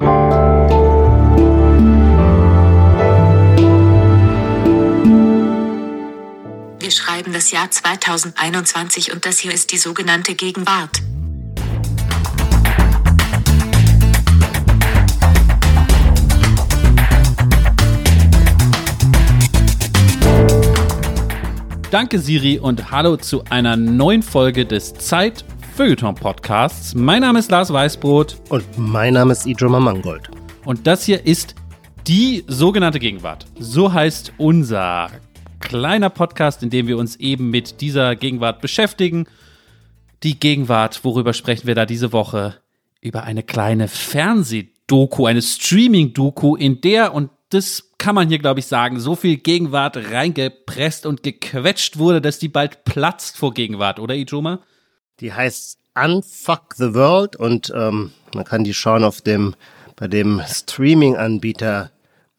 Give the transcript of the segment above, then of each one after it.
Wir schreiben das Jahr 2021 und das hier ist die sogenannte Gegenwart. Danke Siri und hallo zu einer neuen Folge des Zeit Feuilleton Podcasts. Mein Name ist Lars Weißbrot. Und mein Name ist Idroma Mangold. Und das hier ist die sogenannte Gegenwart. So heißt unser kleiner Podcast, in dem wir uns eben mit dieser Gegenwart beschäftigen. Die Gegenwart, worüber sprechen wir da diese Woche? Über eine kleine Fernsehdoku, eine Streaming-Doku, in der, und das kann man hier, glaube ich, sagen, so viel Gegenwart reingepresst und gequetscht wurde, dass die bald platzt vor Gegenwart, oder Ijoma? Die heißt Unfuck the World und ähm, man kann die schauen auf dem bei dem Streaming-Anbieter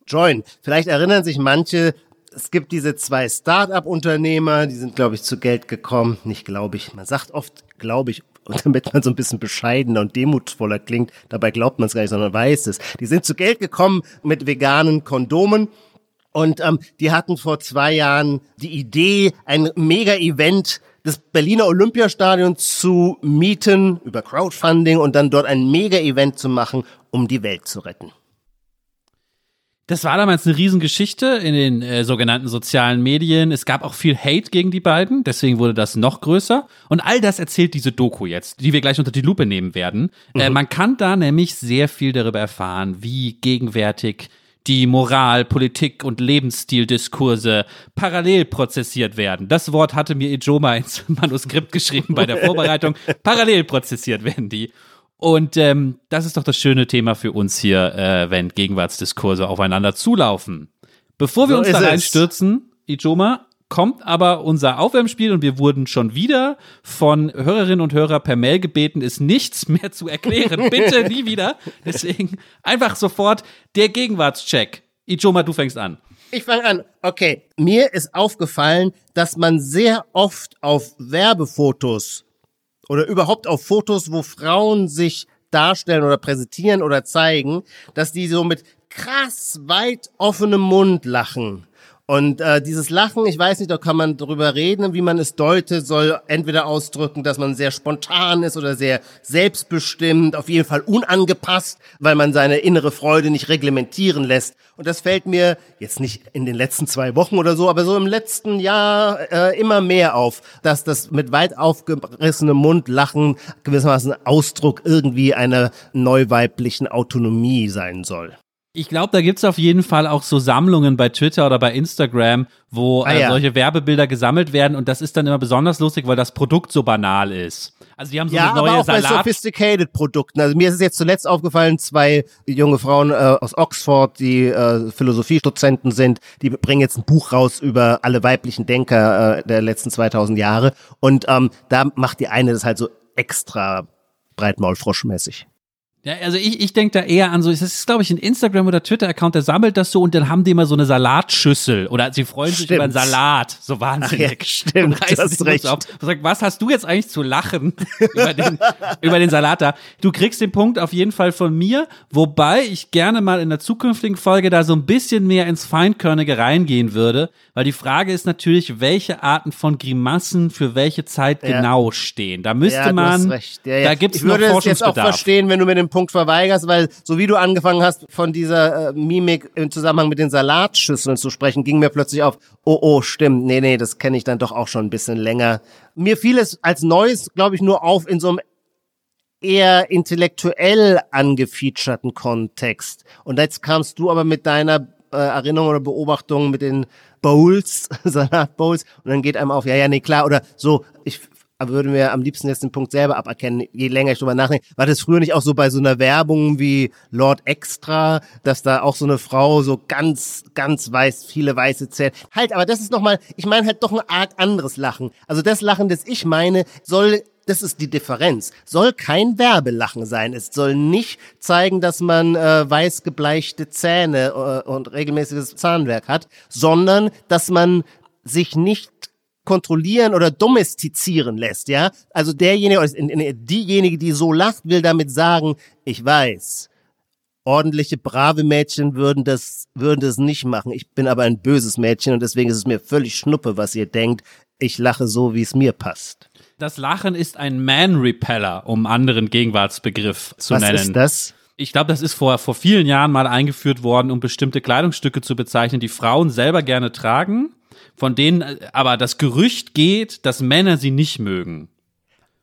Join. Vielleicht erinnern sich manche, es gibt diese zwei Start-up-Unternehmer, die sind, glaube ich, zu Geld gekommen. Nicht glaube ich. Man sagt oft, glaube ich, damit man so ein bisschen bescheidener und demutvoller klingt. Dabei glaubt man es gar nicht, sondern weiß es. Die sind zu Geld gekommen mit veganen Kondomen. Und ähm, die hatten vor zwei Jahren die Idee, ein Mega-Event das Berliner Olympiastadion zu mieten über Crowdfunding und dann dort ein Mega-Event zu machen, um die Welt zu retten. Das war damals eine Riesengeschichte in den äh, sogenannten sozialen Medien. Es gab auch viel Hate gegen die beiden, deswegen wurde das noch größer. Und all das erzählt diese Doku jetzt, die wir gleich unter die Lupe nehmen werden. Äh, mhm. Äh, man kann da nämlich sehr viel darüber erfahren, wie gegenwärtig die Moral, Politik und Lebensstildiskurse parallel prozessiert werden. Das Wort hatte mir Ijoma ins Manuskript geschrieben bei der Vorbereitung. parallel prozessiert werden die. Und ähm, das ist doch das schöne Thema für uns hier, äh, wenn Gegenwartsdiskurse aufeinander zulaufen. Bevor wir so uns da reinstürzen, Ijoma, kommt aber unser Aufwärmspiel und wir wurden schon wieder von Hörerinnen und Hörern per Mail gebeten, ist nichts mehr zu erklären. Bitte nie wieder. Deswegen einfach sofort der Gegenwartscheck. Ijoma, du fängst an. Ich fange an. Okay. Mir ist aufgefallen, dass man sehr oft auf Werbefotos oder überhaupt auf Fotos, wo Frauen sich darstellen oder präsentieren oder zeigen, dass die so mit krass weit offenem Mund lachen. Und äh, dieses Lachen, ich weiß nicht, da kann man drüber reden, wie man es deutet, soll entweder ausdrücken, dass man sehr spontan ist oder sehr selbstbestimmt, auf jeden Fall unangepasst, weil man seine innere Freude nicht reglementieren lässt. Und das fällt mir jetzt nicht in den letzten zwei Wochen oder so, aber so im letzten Jahr äh, immer mehr auf, dass das mit weit aufgerissenem Mund Lachen gewissermaßen Ausdruck irgendwie einer neuweiblichen Autonomie sein soll. Ich glaube, da gibt's auf jeden Fall auch so Sammlungen bei Twitter oder bei Instagram, wo ah, äh, ja. solche Werbebilder gesammelt werden und das ist dann immer besonders lustig, weil das Produkt so banal ist. Also die haben so ja, eine neue aber auch Salat. bei sophisticated Produkten. Also mir ist es jetzt zuletzt aufgefallen, zwei junge Frauen äh, aus Oxford, die äh, Philosophiedozenten sind, die bringen jetzt ein Buch raus über alle weiblichen Denker äh, der letzten 2000 Jahre und ähm, da macht die eine das halt so extra breitmaulfroschmäßig. Ja, also ich, ich denke da eher an so, es ist, glaube ich, ein Instagram- oder Twitter-Account, der sammelt das so und dann haben die immer so eine Salatschüssel oder sie freuen sich über einen Salat. So wahnsinnig. Ach ja, stimmt, du hast recht. Auf. Sagt, was hast du jetzt eigentlich zu lachen über, den, über den Salat da? Du kriegst den Punkt auf jeden Fall von mir, wobei ich gerne mal in der zukünftigen Folge da so ein bisschen mehr ins Feinkörnige reingehen würde, weil die Frage ist natürlich, welche Arten von Grimassen für welche Zeit ja. genau stehen. Da müsste ja, man, da gibt's ich noch würde Forschungsbedarf. Es jetzt auch verstehen, wenn du mir den Punkt verweigerst, weil so wie du angefangen hast, von dieser äh, Mimik im Zusammenhang mit den Salatschüsseln zu sprechen, ging mir plötzlich auf, oh, oh, stimmt, nee, nee, das kenne ich dann doch auch schon ein bisschen länger. Mir fiel es als Neues, glaube ich, nur auf in so einem eher intellektuell angefeaturten Kontext. Und jetzt kamst du aber mit deiner äh, Erinnerung oder Beobachtung mit den Bowls, Salatbowls, und dann geht einem auf, ja, ja, nee, klar, oder so, ich aber würde mir am liebsten jetzt den Punkt selber aberkennen, je länger ich drüber nachdenke. War das früher nicht auch so bei so einer Werbung wie Lord Extra, dass da auch so eine Frau so ganz, ganz weiß, viele weiße Zähne. Halt, aber das ist nochmal, ich meine halt doch eine Art anderes Lachen. Also das Lachen, das ich meine, soll das ist die Differenz. Soll kein Werbelachen sein. Es soll nicht zeigen, dass man äh, weiß gebleichte Zähne äh, und regelmäßiges Zahnwerk hat, sondern dass man sich nicht kontrollieren oder domestizieren lässt, ja. Also derjenige oder diejenige, die so lacht, will damit sagen, ich weiß, ordentliche, brave Mädchen würden das, würden das nicht machen. Ich bin aber ein böses Mädchen und deswegen ist es mir völlig schnuppe, was ihr denkt. Ich lache so, wie es mir passt. Das Lachen ist ein Man-Repeller, um anderen Gegenwartsbegriff zu was nennen. ist das? Ich glaube, das ist vor, vor vielen Jahren mal eingeführt worden, um bestimmte Kleidungsstücke zu bezeichnen, die Frauen selber gerne tragen, von denen aber das Gerücht geht, dass Männer sie nicht mögen.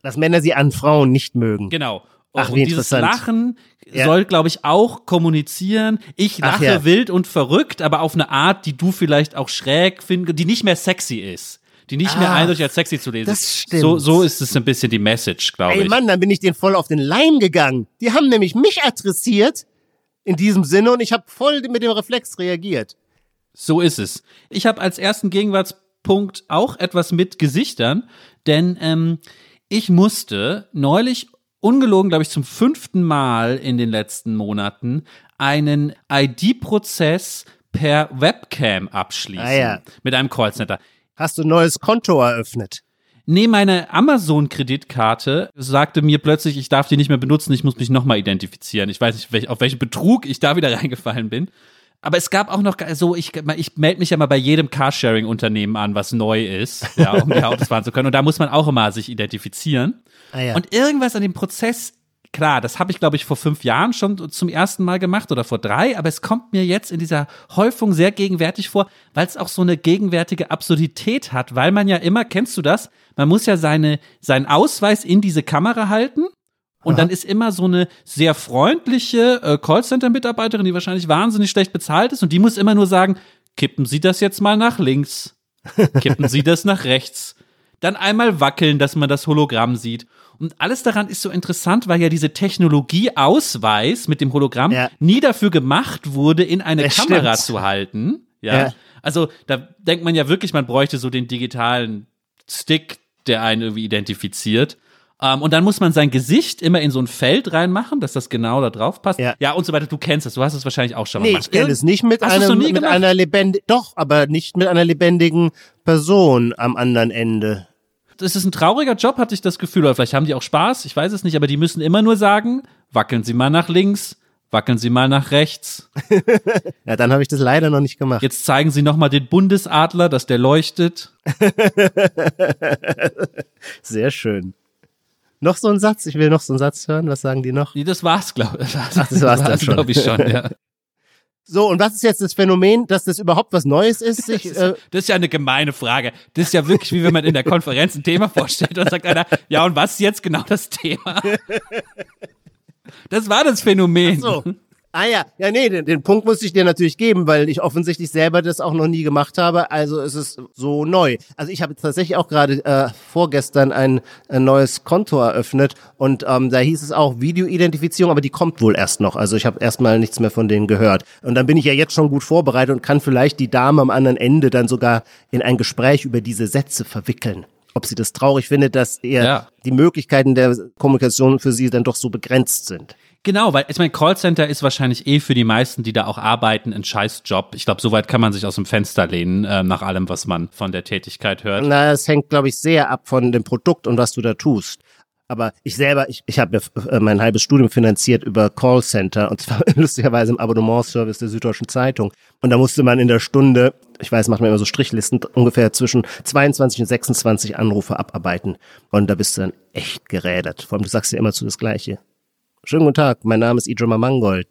Dass Männer sie an Frauen nicht mögen. Genau. Ach, und dieses. Lachen Ja. soll, glaube ich, auch kommunizieren. Ich Ach, lache ja. wild und verrückt, aber auf eine Art, die du vielleicht auch schräg findest, die nicht mehr sexy ist. Die nicht mehr Ah, eindeutig als sexy zu lesen das stimmt. So, so ist es ein bisschen die Message, glaube Ey ich. Mann, dann bin ich denen voll auf den Leim gegangen. Die haben nämlich mich adressiert in diesem Sinne und ich habe voll mit dem Reflex reagiert. So ist es. Ich habe als ersten Gegenwartspunkt auch etwas mit Gesichtern, denn ähm, ich musste neulich ungelogen, glaube ich, zum fünften Mal in den letzten Monaten einen ID-Prozess per Webcam abschließen Ah ja. mit einem Callcenter. Hast du ein neues Konto eröffnet? Nee, meine Amazon-Kreditkarte sagte mir plötzlich, ich darf die nicht mehr benutzen, ich muss mich nochmal identifizieren. Ich weiß nicht, auf welchen Betrug ich da wieder reingefallen bin. Aber es gab auch noch so, ich, ich melde mich ja mal bei jedem Carsharing-Unternehmen an, was neu ist, ja, um die Autos fahren zu können. Und da muss man auch immer sich identifizieren. Ah ja. Und irgendwas an dem Prozess, klar, das habe ich, glaube ich, vor fünf Jahren schon zum ersten Mal gemacht oder vor drei, aber es kommt mir jetzt in dieser Häufung sehr gegenwärtig vor, weil es auch so eine gegenwärtige Absurdität hat, weil man ja immer, kennst du das? Man muss ja seine, seinen Ausweis in diese Kamera halten. Und dann ist immer so eine sehr freundliche äh, Callcenter-Mitarbeiterin, die wahrscheinlich wahnsinnig schlecht bezahlt ist, und die muss immer nur sagen, kippen Sie das jetzt mal nach links, kippen Sie das nach rechts, dann einmal wackeln, dass man das Hologramm sieht. Und alles daran ist so interessant, weil ja diese Technologieausweis mit dem Hologramm Ja. nie dafür gemacht wurde, in eine Das Kamera stimmt. zu halten. Ja. Ja. Also da denkt man ja wirklich, man bräuchte so den digitalen Stick, der einen irgendwie identifiziert. Ähm, und dann muss man sein Gesicht immer in so ein Feld reinmachen, dass das genau da drauf passt. Ja. ja, und so weiter. Du kennst es, du hast es wahrscheinlich auch schon mal Nee, gemacht. ich kenne es nicht mit, Hast einem, mit gemacht? einer lebendigen, doch, aber nicht mit einer lebendigen Person am anderen Ende. Das ist ein trauriger Job, hatte ich das Gefühl. Oder vielleicht haben die auch Spaß, ich weiß es nicht, aber die müssen immer nur sagen, wackeln Sie mal nach links, wackeln Sie mal nach rechts. Ja, dann habe ich das leider noch nicht gemacht. Jetzt zeigen Sie noch mal den Bundesadler, dass der leuchtet. Sehr schön. Noch so ein Satz? Ich will noch so einen Satz hören. Was sagen die noch? Nee, das war's, glaube ich. Ach, das war's dann schon. ich schon, ja. So, und was ist jetzt das Phänomen, dass das überhaupt was Neues ist? Sich, Das ist, äh, das ist ja eine gemeine Frage. Das ist ja wirklich, wie wenn man in der Konferenz ein Thema vorstellt und sagt einer, ja, und was ist jetzt genau das Thema? Das war das Phänomen. so. Ah ja, ja nee, den, den Punkt muss ich dir natürlich geben, weil ich offensichtlich selber das auch noch nie gemacht habe. Also es ist so neu. Also ich habe tatsächlich auch gerade äh, vorgestern ein, ein neues Konto eröffnet und ähm, da hieß es auch Videoidentifizierung, aber die kommt wohl erst noch. Also ich habe erstmal nichts mehr von denen gehört. Und dann bin ich ja jetzt schon gut vorbereitet und kann vielleicht die Dame am anderen Ende dann sogar in ein Gespräch über diese Sätze verwickeln. Ob sie das traurig findet, dass eher Ja. die Möglichkeiten der Kommunikation für sie dann doch so begrenzt sind. Genau, weil ich meine, Callcenter ist wahrscheinlich eh für die meisten, die da auch arbeiten, ein Scheißjob. Ich glaube, soweit kann man sich aus dem Fenster lehnen, äh, nach allem, was man von der Tätigkeit hört. Na, es hängt, glaube ich, sehr ab von dem Produkt und was du da tust. Aber ich selber, ich, ich habe ja äh, mein halbes Studium finanziert über Callcenter und zwar lustigerweise im Abonnementservice der Süddeutschen Zeitung. Und da musste man in der Stunde, ich weiß, macht man immer so Strichlisten, ungefähr zwischen 22 und 26 Anrufe abarbeiten. Und da bist du dann echt gerädert. Vor allem, du sagst ja immer zu das Gleiche. Schönen guten Tag, mein Name ist Idrima Mangold,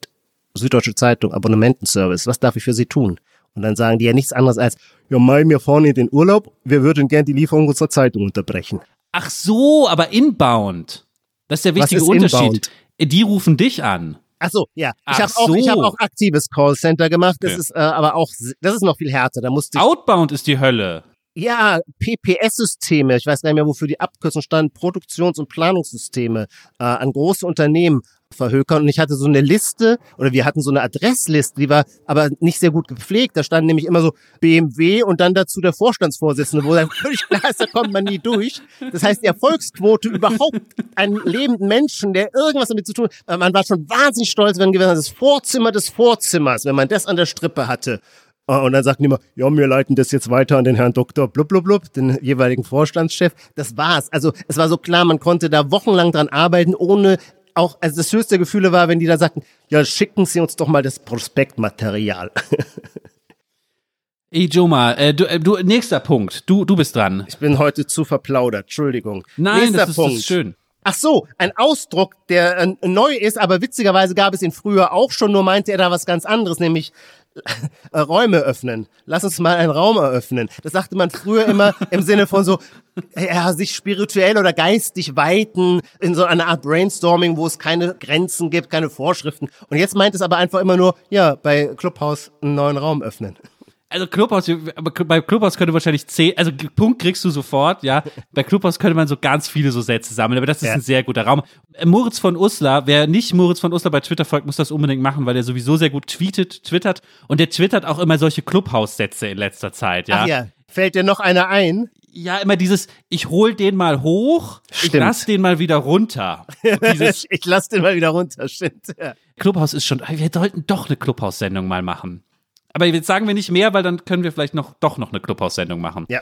Süddeutsche Zeitung, Abonnementenservice. Was darf ich für Sie tun? Und dann sagen die ja nichts anderes als, ja, mal mir vorne in den Urlaub, wir würden gern die Lieferung unserer Zeitung unterbrechen. Ach so, aber inbound. Das ist der wichtige ist Unterschied. inbound? Die rufen dich an. Ach so, ja. Ich habe auch, ich so. hab auch aktives Callcenter gemacht. Das Okay. ist äh, aber auch, das ist noch viel härter. Da musste ich, Outbound ist die Hölle. Ja, PPS-Systeme, ich weiß gar nicht mehr, wofür die Abkürzung stand, Produktions- und Planungssysteme äh, an große Unternehmen verhökern. Und ich hatte so eine Liste, oder wir hatten so eine Adressliste, die war aber nicht sehr gut gepflegt. Da stand nämlich immer so BMW und dann dazu der Vorstandsvorsitzende, wo dann völlig klar ist, da kommt man nie durch. Das heißt, die Erfolgsquote überhaupt einen lebenden Menschen, der irgendwas damit zu tun hat, man war schon wahnsinnig stolz, wenn gewesen das Vorzimmer des Vorzimmers, wenn man das an der Strippe hatte. Äh, Und dann sagten die immer, ja, wir leiten das jetzt weiter an den Herrn Doktor blub, blub, blub, den jeweiligen Vorstandschef. Das war's. Also es war so klar, man konnte da wochenlang dran arbeiten, ohne auch, also das höchste Gefühle war, wenn die da sagten, ja, schicken Sie uns doch mal das Prospektmaterial. Ey, Joma, äh, du, äh, du, nächster Punkt. Du, du bist dran. Ich bin heute zu verplaudert, Entschuldigung. Nein, Nächster das ist, das Punkt. ist schön. Ach so, ein Ausdruck, der äh, neu ist, aber witzigerweise gab es ihn früher auch schon, nur meinte er da was ganz anderes, nämlich äh, Räume öffnen. Lass uns mal einen Raum eröffnen. Das sagte man früher immer im Sinne von so, ja, sich spirituell oder geistig weiten in so einer Art Brainstorming, wo es keine Grenzen gibt, keine Vorschriften. Und jetzt meint es aber einfach immer nur, ja, bei Clubhouse einen neuen Raum öffnen. Also Clubhouse, bei Clubhouse könnte wahrscheinlich zehn, also Punkt kriegst du sofort, ja. Bei Clubhouse könnte man so ganz viele so Sätze sammeln, aber das ist Ja. ein sehr guter Raum. Moritz von Uslar, wer nicht Moritz von Uslar bei Twitter folgt, muss das unbedingt machen, weil der sowieso sehr gut tweetet, twittert und der twittert auch immer solche Clubhouse-Sätze in letzter Zeit, ja. Ach ja, fällt dir noch einer ein? Ja, immer dieses, ich hol den mal hoch, ich Stimmt. lass den mal wieder runter. Dieses ich lass den mal wieder runter, stimmt. Ja. Clubhouse ist schon, wir sollten doch eine Clubhouse-Sendung mal machen. Aber jetzt sagen wir nicht mehr, weil dann können wir vielleicht noch, doch noch eine Clubhouse-Sendung machen. ja.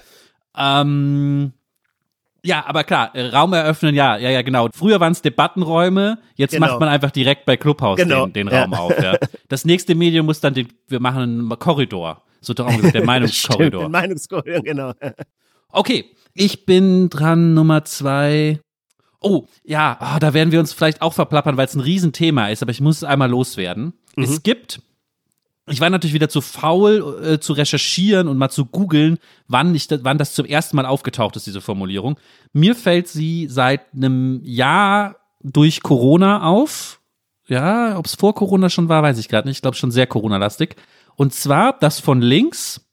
Ähm, ja, aber klar, äh, Raum eröffnen, ja, ja, ja, genau. Früher waren es Debattenräume, jetzt Genau. macht man einfach direkt bei Clubhouse Genau, den, den ja. Raum auf. Ja. Das nächste Medium muss dann, den, wir machen einen Korridor. So darum gesagt, der Stimmt, Meinungskorridor. den Meinungskorridor, genau. Okay, ich bin dran, Nummer zwei. Oh, ja, ah, da werden wir uns vielleicht auch verplappern, weil es ein Riesenthema ist, aber ich muss es einmal loswerden. Es gibt, ich war natürlich wieder zu faul äh, zu recherchieren und mal zu googeln, wann, ich, wann das zum ersten Mal aufgetaucht ist, diese Formulierung. Mir fällt sie seit einem Jahr durch Corona auf. Ja, ob es vor Corona schon war, weiß ich gerade nicht. Ich glaube schon sehr Corona-lastig. Und zwar, dass von links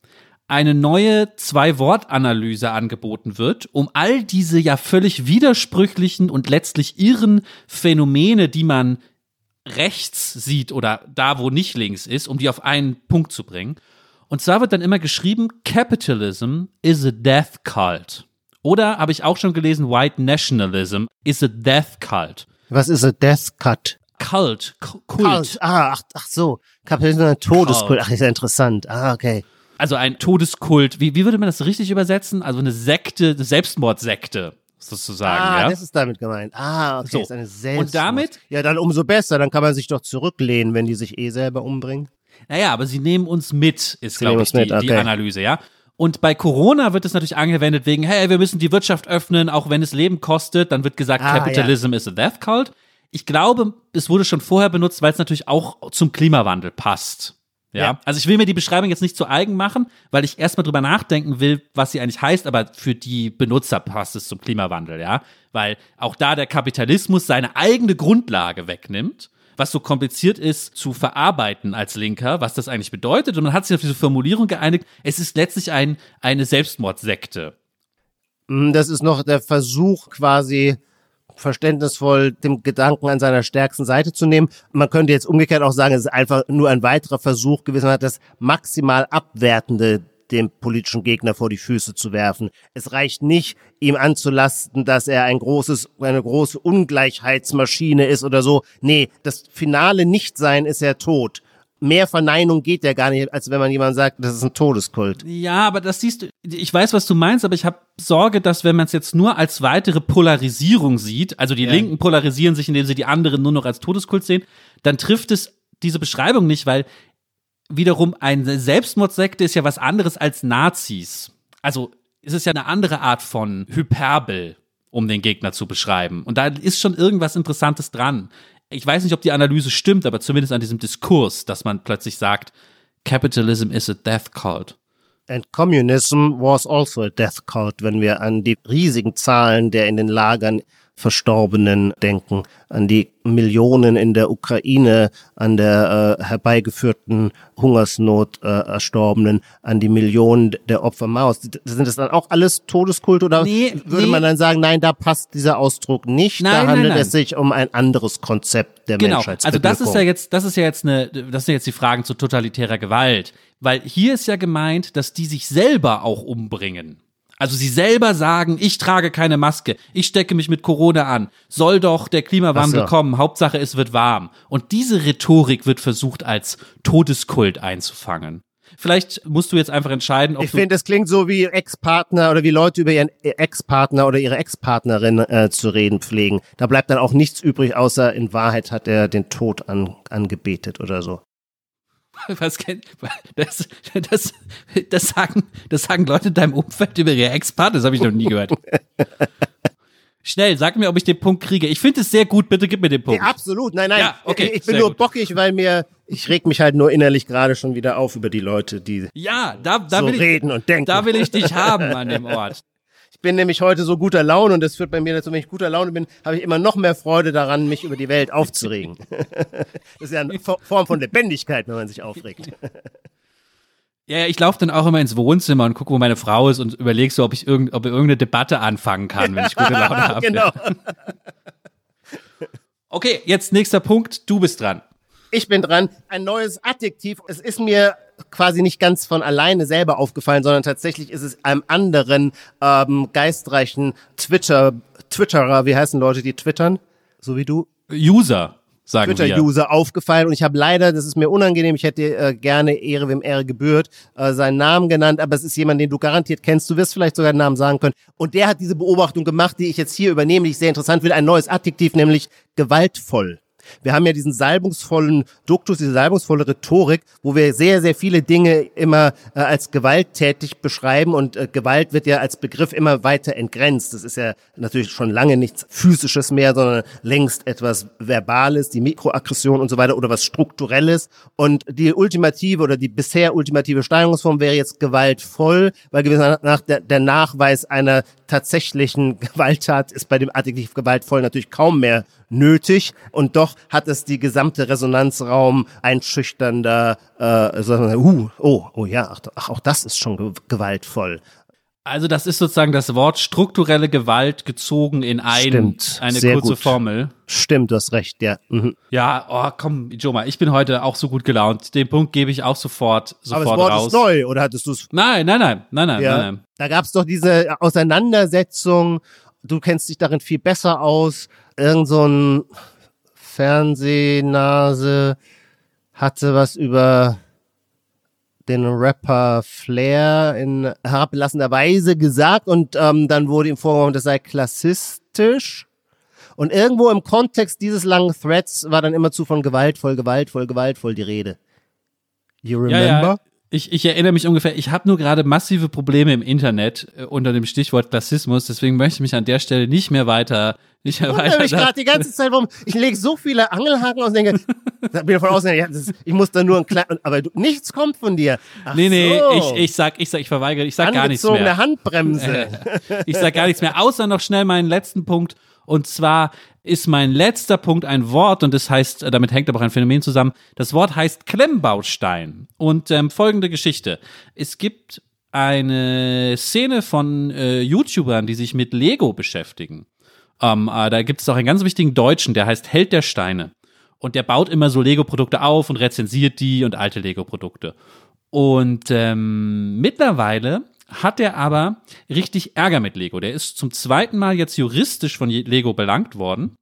eine neue Zwei-Wort-Analyse angeboten wird, um all diese ja völlig widersprüchlichen und letztlich irren Phänomene, die man rechts sieht oder da, wo nicht links ist, um die auf einen Punkt zu bringen. Und zwar wird dann immer geschrieben, Capitalism is a death cult. Oder habe ich auch schon gelesen, White Nationalism is a death cult. Was ist a Death Cut? Cult, K- Kult. Kult. Ah, ach, ach so. Kapitalismus ein Todeskult. Ach, ist ja interessant. Ah, okay. Also ein Todeskult. Wie, wie würde man das richtig übersetzen? Also eine Sekte, eine Selbstmordsekte sozusagen. ah, ja? das ist damit gemeint. Ah, okay. So. Ist eine Selbstmord. Und damit- Ja, dann umso besser. Dann kann man sich doch zurücklehnen, wenn die sich eh selber umbringen. Naja, aber sie nehmen uns mit, ist, glaube ich, die, mit, die okay. Analyse, ja. Und bei Corona wird es natürlich angewendet wegen, hey, wir müssen die Wirtschaft öffnen, auch wenn es Leben kostet. Dann wird gesagt, Ah, Capitalism is a death cult. Ich glaube, es wurde schon vorher benutzt, weil es natürlich auch zum Klimawandel passt. Ja? Ja. Also ich will mir die Beschreibung jetzt nicht zu eigen machen, weil ich erstmal drüber nachdenken will, was sie eigentlich heißt, aber für die Benutzer passt es zum Klimawandel, ja. Weil auch da der Kapitalismus seine eigene Grundlage wegnimmt, was so kompliziert ist zu verarbeiten als Linker, was das eigentlich bedeutet. Und man hat sich auf diese Formulierung geeinigt, es ist letztlich ein, eine Selbstmordsekte. Mm, Das ist noch der Versuch, quasi verständnisvoll dem Gedanken an seiner stärksten Seite zu nehmen. Man könnte jetzt umgekehrt auch sagen, es ist einfach nur ein weiterer Versuch, gewissermaßen das maximal Abwertende dem politischen Gegner vor die Füße zu werfen. Es reicht nicht, ihm anzulasten, dass er ein großes, eine große Ungleichheitsmaschine ist oder so. Nee, das finale Nichtsein ist ja tot. Mehr Verneinung geht ja gar nicht, als wenn man jemand sagt, das ist ein Todeskult. Ja, aber das siehst du, ich weiß, was du meinst, aber ich habe Sorge, dass wenn man es jetzt nur als weitere Polarisierung sieht, also die Ja. Linken polarisieren sich, indem sie die anderen nur noch als Todeskult sehen, dann trifft es diese Beschreibung nicht, weil wiederum eine Selbstmordsekte ist ja was anderes als Nazis. Also es ist ja eine andere Art von Hyperbel, um den Gegner zu beschreiben. Und da ist schon irgendwas Interessantes dran. Ich weiß nicht, ob die Analyse stimmt, aber zumindest an diesem Diskurs, dass man plötzlich sagt, Capitalism is a death cult. And communism was also a death cult, wenn wir an die riesigen Zahlen der in den Lagern Verstorbenen denken, an die Millionen in der Ukraine, an der äh, herbeigeführten Hungersnot äh, Erstorbenen, an die Millionen der Opfer Maus. Sind das dann auch alles Todeskult oder Nee, würde nee. man dann sagen, nein, da passt dieser Ausdruck nicht, Nein, da nein, handelt nein. es sich um ein anderes Konzept der Genau. Also das ist ja jetzt, das ist ja jetzt eine, das sind jetzt die Fragen zu totalitärer Gewalt. Weil hier ist ja gemeint, dass die sich selber auch umbringen. Also sie selber sagen, ich trage keine Maske, ich stecke mich mit Corona an, soll doch der Klimawandel so. kommen, Hauptsache es wird warm. Und diese Rhetorik wird versucht als Todeskult einzufangen. Vielleicht musst du jetzt einfach entscheiden, ob Ich finde, es klingt so wie Ex-Partner oder wie Leute über ihren Ex-Partner oder ihre Ex-Partnerin äh, zu reden pflegen. Da bleibt dann auch nichts übrig, außer in Wahrheit hat er den Tod an, angebetet oder so. Was kennt, das, das, das, sagen, das sagen Leute in deinem Umfeld über ihre Ex-Partner, das habe ich noch nie gehört. Schnell, sag mir, ob ich den Punkt kriege. Ich finde es sehr gut, bitte gib mir den Punkt. Ja, absolut. Nein, nein. Ja, okay, ich bin sehr nur gut. bockig, weil mir, ich reg mich halt nur innerlich gerade schon wieder auf über die Leute, die Ja, da, da, so will ich, reden und denken. da will ich dich haben an dem Ort. Ich bin nämlich heute so guter Laune und das führt bei mir dazu, wenn ich guter Laune bin, habe ich immer noch mehr Freude daran, mich über die Welt aufzuregen. das ist ja eine Fo- Form von Lebendigkeit, wenn man sich aufregt. Ja, ich laufe dann auch immer ins Wohnzimmer und gucke, wo meine Frau ist und überlege so, ob ich irgend, ob irgendeine Debatte anfangen kann, wenn ich gute Laune habe. genau. Okay, jetzt nächster Punkt. Du bist dran. Ich bin dran. Ein neues Adjektiv. Es ist mir quasi nicht ganz von alleine selber aufgefallen, sondern tatsächlich ist es einem anderen ähm, geistreichen Twitter, Twitterer, wie heißen Leute, die twittern? So wie du? User, sagen wir. Twitter-User aufgefallen und ich habe leider, das ist mir unangenehm, ich hätte äh, gerne Ehre, wem Ehre gebührt, äh, seinen Namen genannt, aber es ist jemand, den du garantiert kennst, du wirst vielleicht sogar den Namen sagen können. Und der hat diese Beobachtung gemacht, die ich jetzt hier übernehme, die ich sehr interessant finde, ein neues Adjektiv, nämlich gewaltvoll. Wir haben ja diesen salbungsvollen Duktus, diese salbungsvolle Rhetorik, wo wir sehr, sehr viele Dinge immer äh, als gewalttätig beschreiben und äh, Gewalt wird ja als Begriff immer weiter entgrenzt. Das ist ja natürlich schon lange nichts Physisches mehr, sondern längst etwas Verbales, die Mikroaggression und so weiter oder was Strukturelles. Und die ultimative oder die bisher ultimative Steigerungsform wäre jetzt gewaltvoll, weil gewisser nach der, der Nachweis einer tatsächlichen Gewalttat ist bei dem Adjektiv gewaltvoll natürlich kaum mehr nötig und doch hat es die gesamte Resonanzraum einschüchternder, äh, wir, uh, oh, oh ja, ach, ach, auch das ist schon ge gewaltvoll. Also das ist sozusagen das Wort strukturelle Gewalt gezogen in ein, Stimmt, eine kurze gut. Formel. Stimmt, du hast recht, ja. Mhm. Ja, oh, komm, Joma, ich bin heute auch so gut gelaunt. Den Punkt gebe ich auch sofort, Aber sofort das Wort raus. ist neu, oder hattest du es? Nein, nein, nein, nein, nein, Ja. nein, nein. Da gab es doch diese Auseinandersetzung, du kennst dich darin viel besser aus, irgend so ein Fernsehnase hatte was über den Rapper Flair in herablassender Weise gesagt und ähm, dann wurde ihm vorgeworfen, das sei klassistisch. Und irgendwo im Kontext dieses langen Threads war dann immerzu von gewaltvoll, gewaltvoll, gewaltvoll die Rede. You Ja, remember? ja. Ich, ich erinnere mich ungefähr, ich habe nur gerade massive Probleme im Internet äh, unter dem Stichwort Klassismus, deswegen möchte ich mich an der Stelle nicht mehr weiter, nicht mehr wundere weiter. mich gerade die ganze Zeit, warum ich lege so viele Angelhaken aus und denke, da bin ich davon ist, ich muss da nur ein klein, aber du, nichts kommt von dir. Ach nee, nee, so. ich, ich sag, ich sag, ich verweigere, ich sag gar nichts Angezogene mehr. Handbremse. Ich sag gar nichts mehr, außer noch schnell meinen letzten Punkt. Und zwar ist mein letzter Punkt ein Wort und das heißt, äh, damit hängt aber auch ein Phänomen zusammen. Das Wort heißt Klemmbaustein. Und ähm, folgende Geschichte. Es gibt eine Szene von äh, YouTubern, die sich mit Lego beschäftigen. Ähm, äh, da gibt es auch einen ganz wichtigen Deutschen, der heißt Held der Steine. Und der baut immer so Lego-Produkte auf und rezensiert die und alte Lego-Produkte. Und ähm, mittlerweile hat er aber richtig Ärger mit Lego. Der ist zum zweiten Mal jetzt juristisch von Lego belangt worden.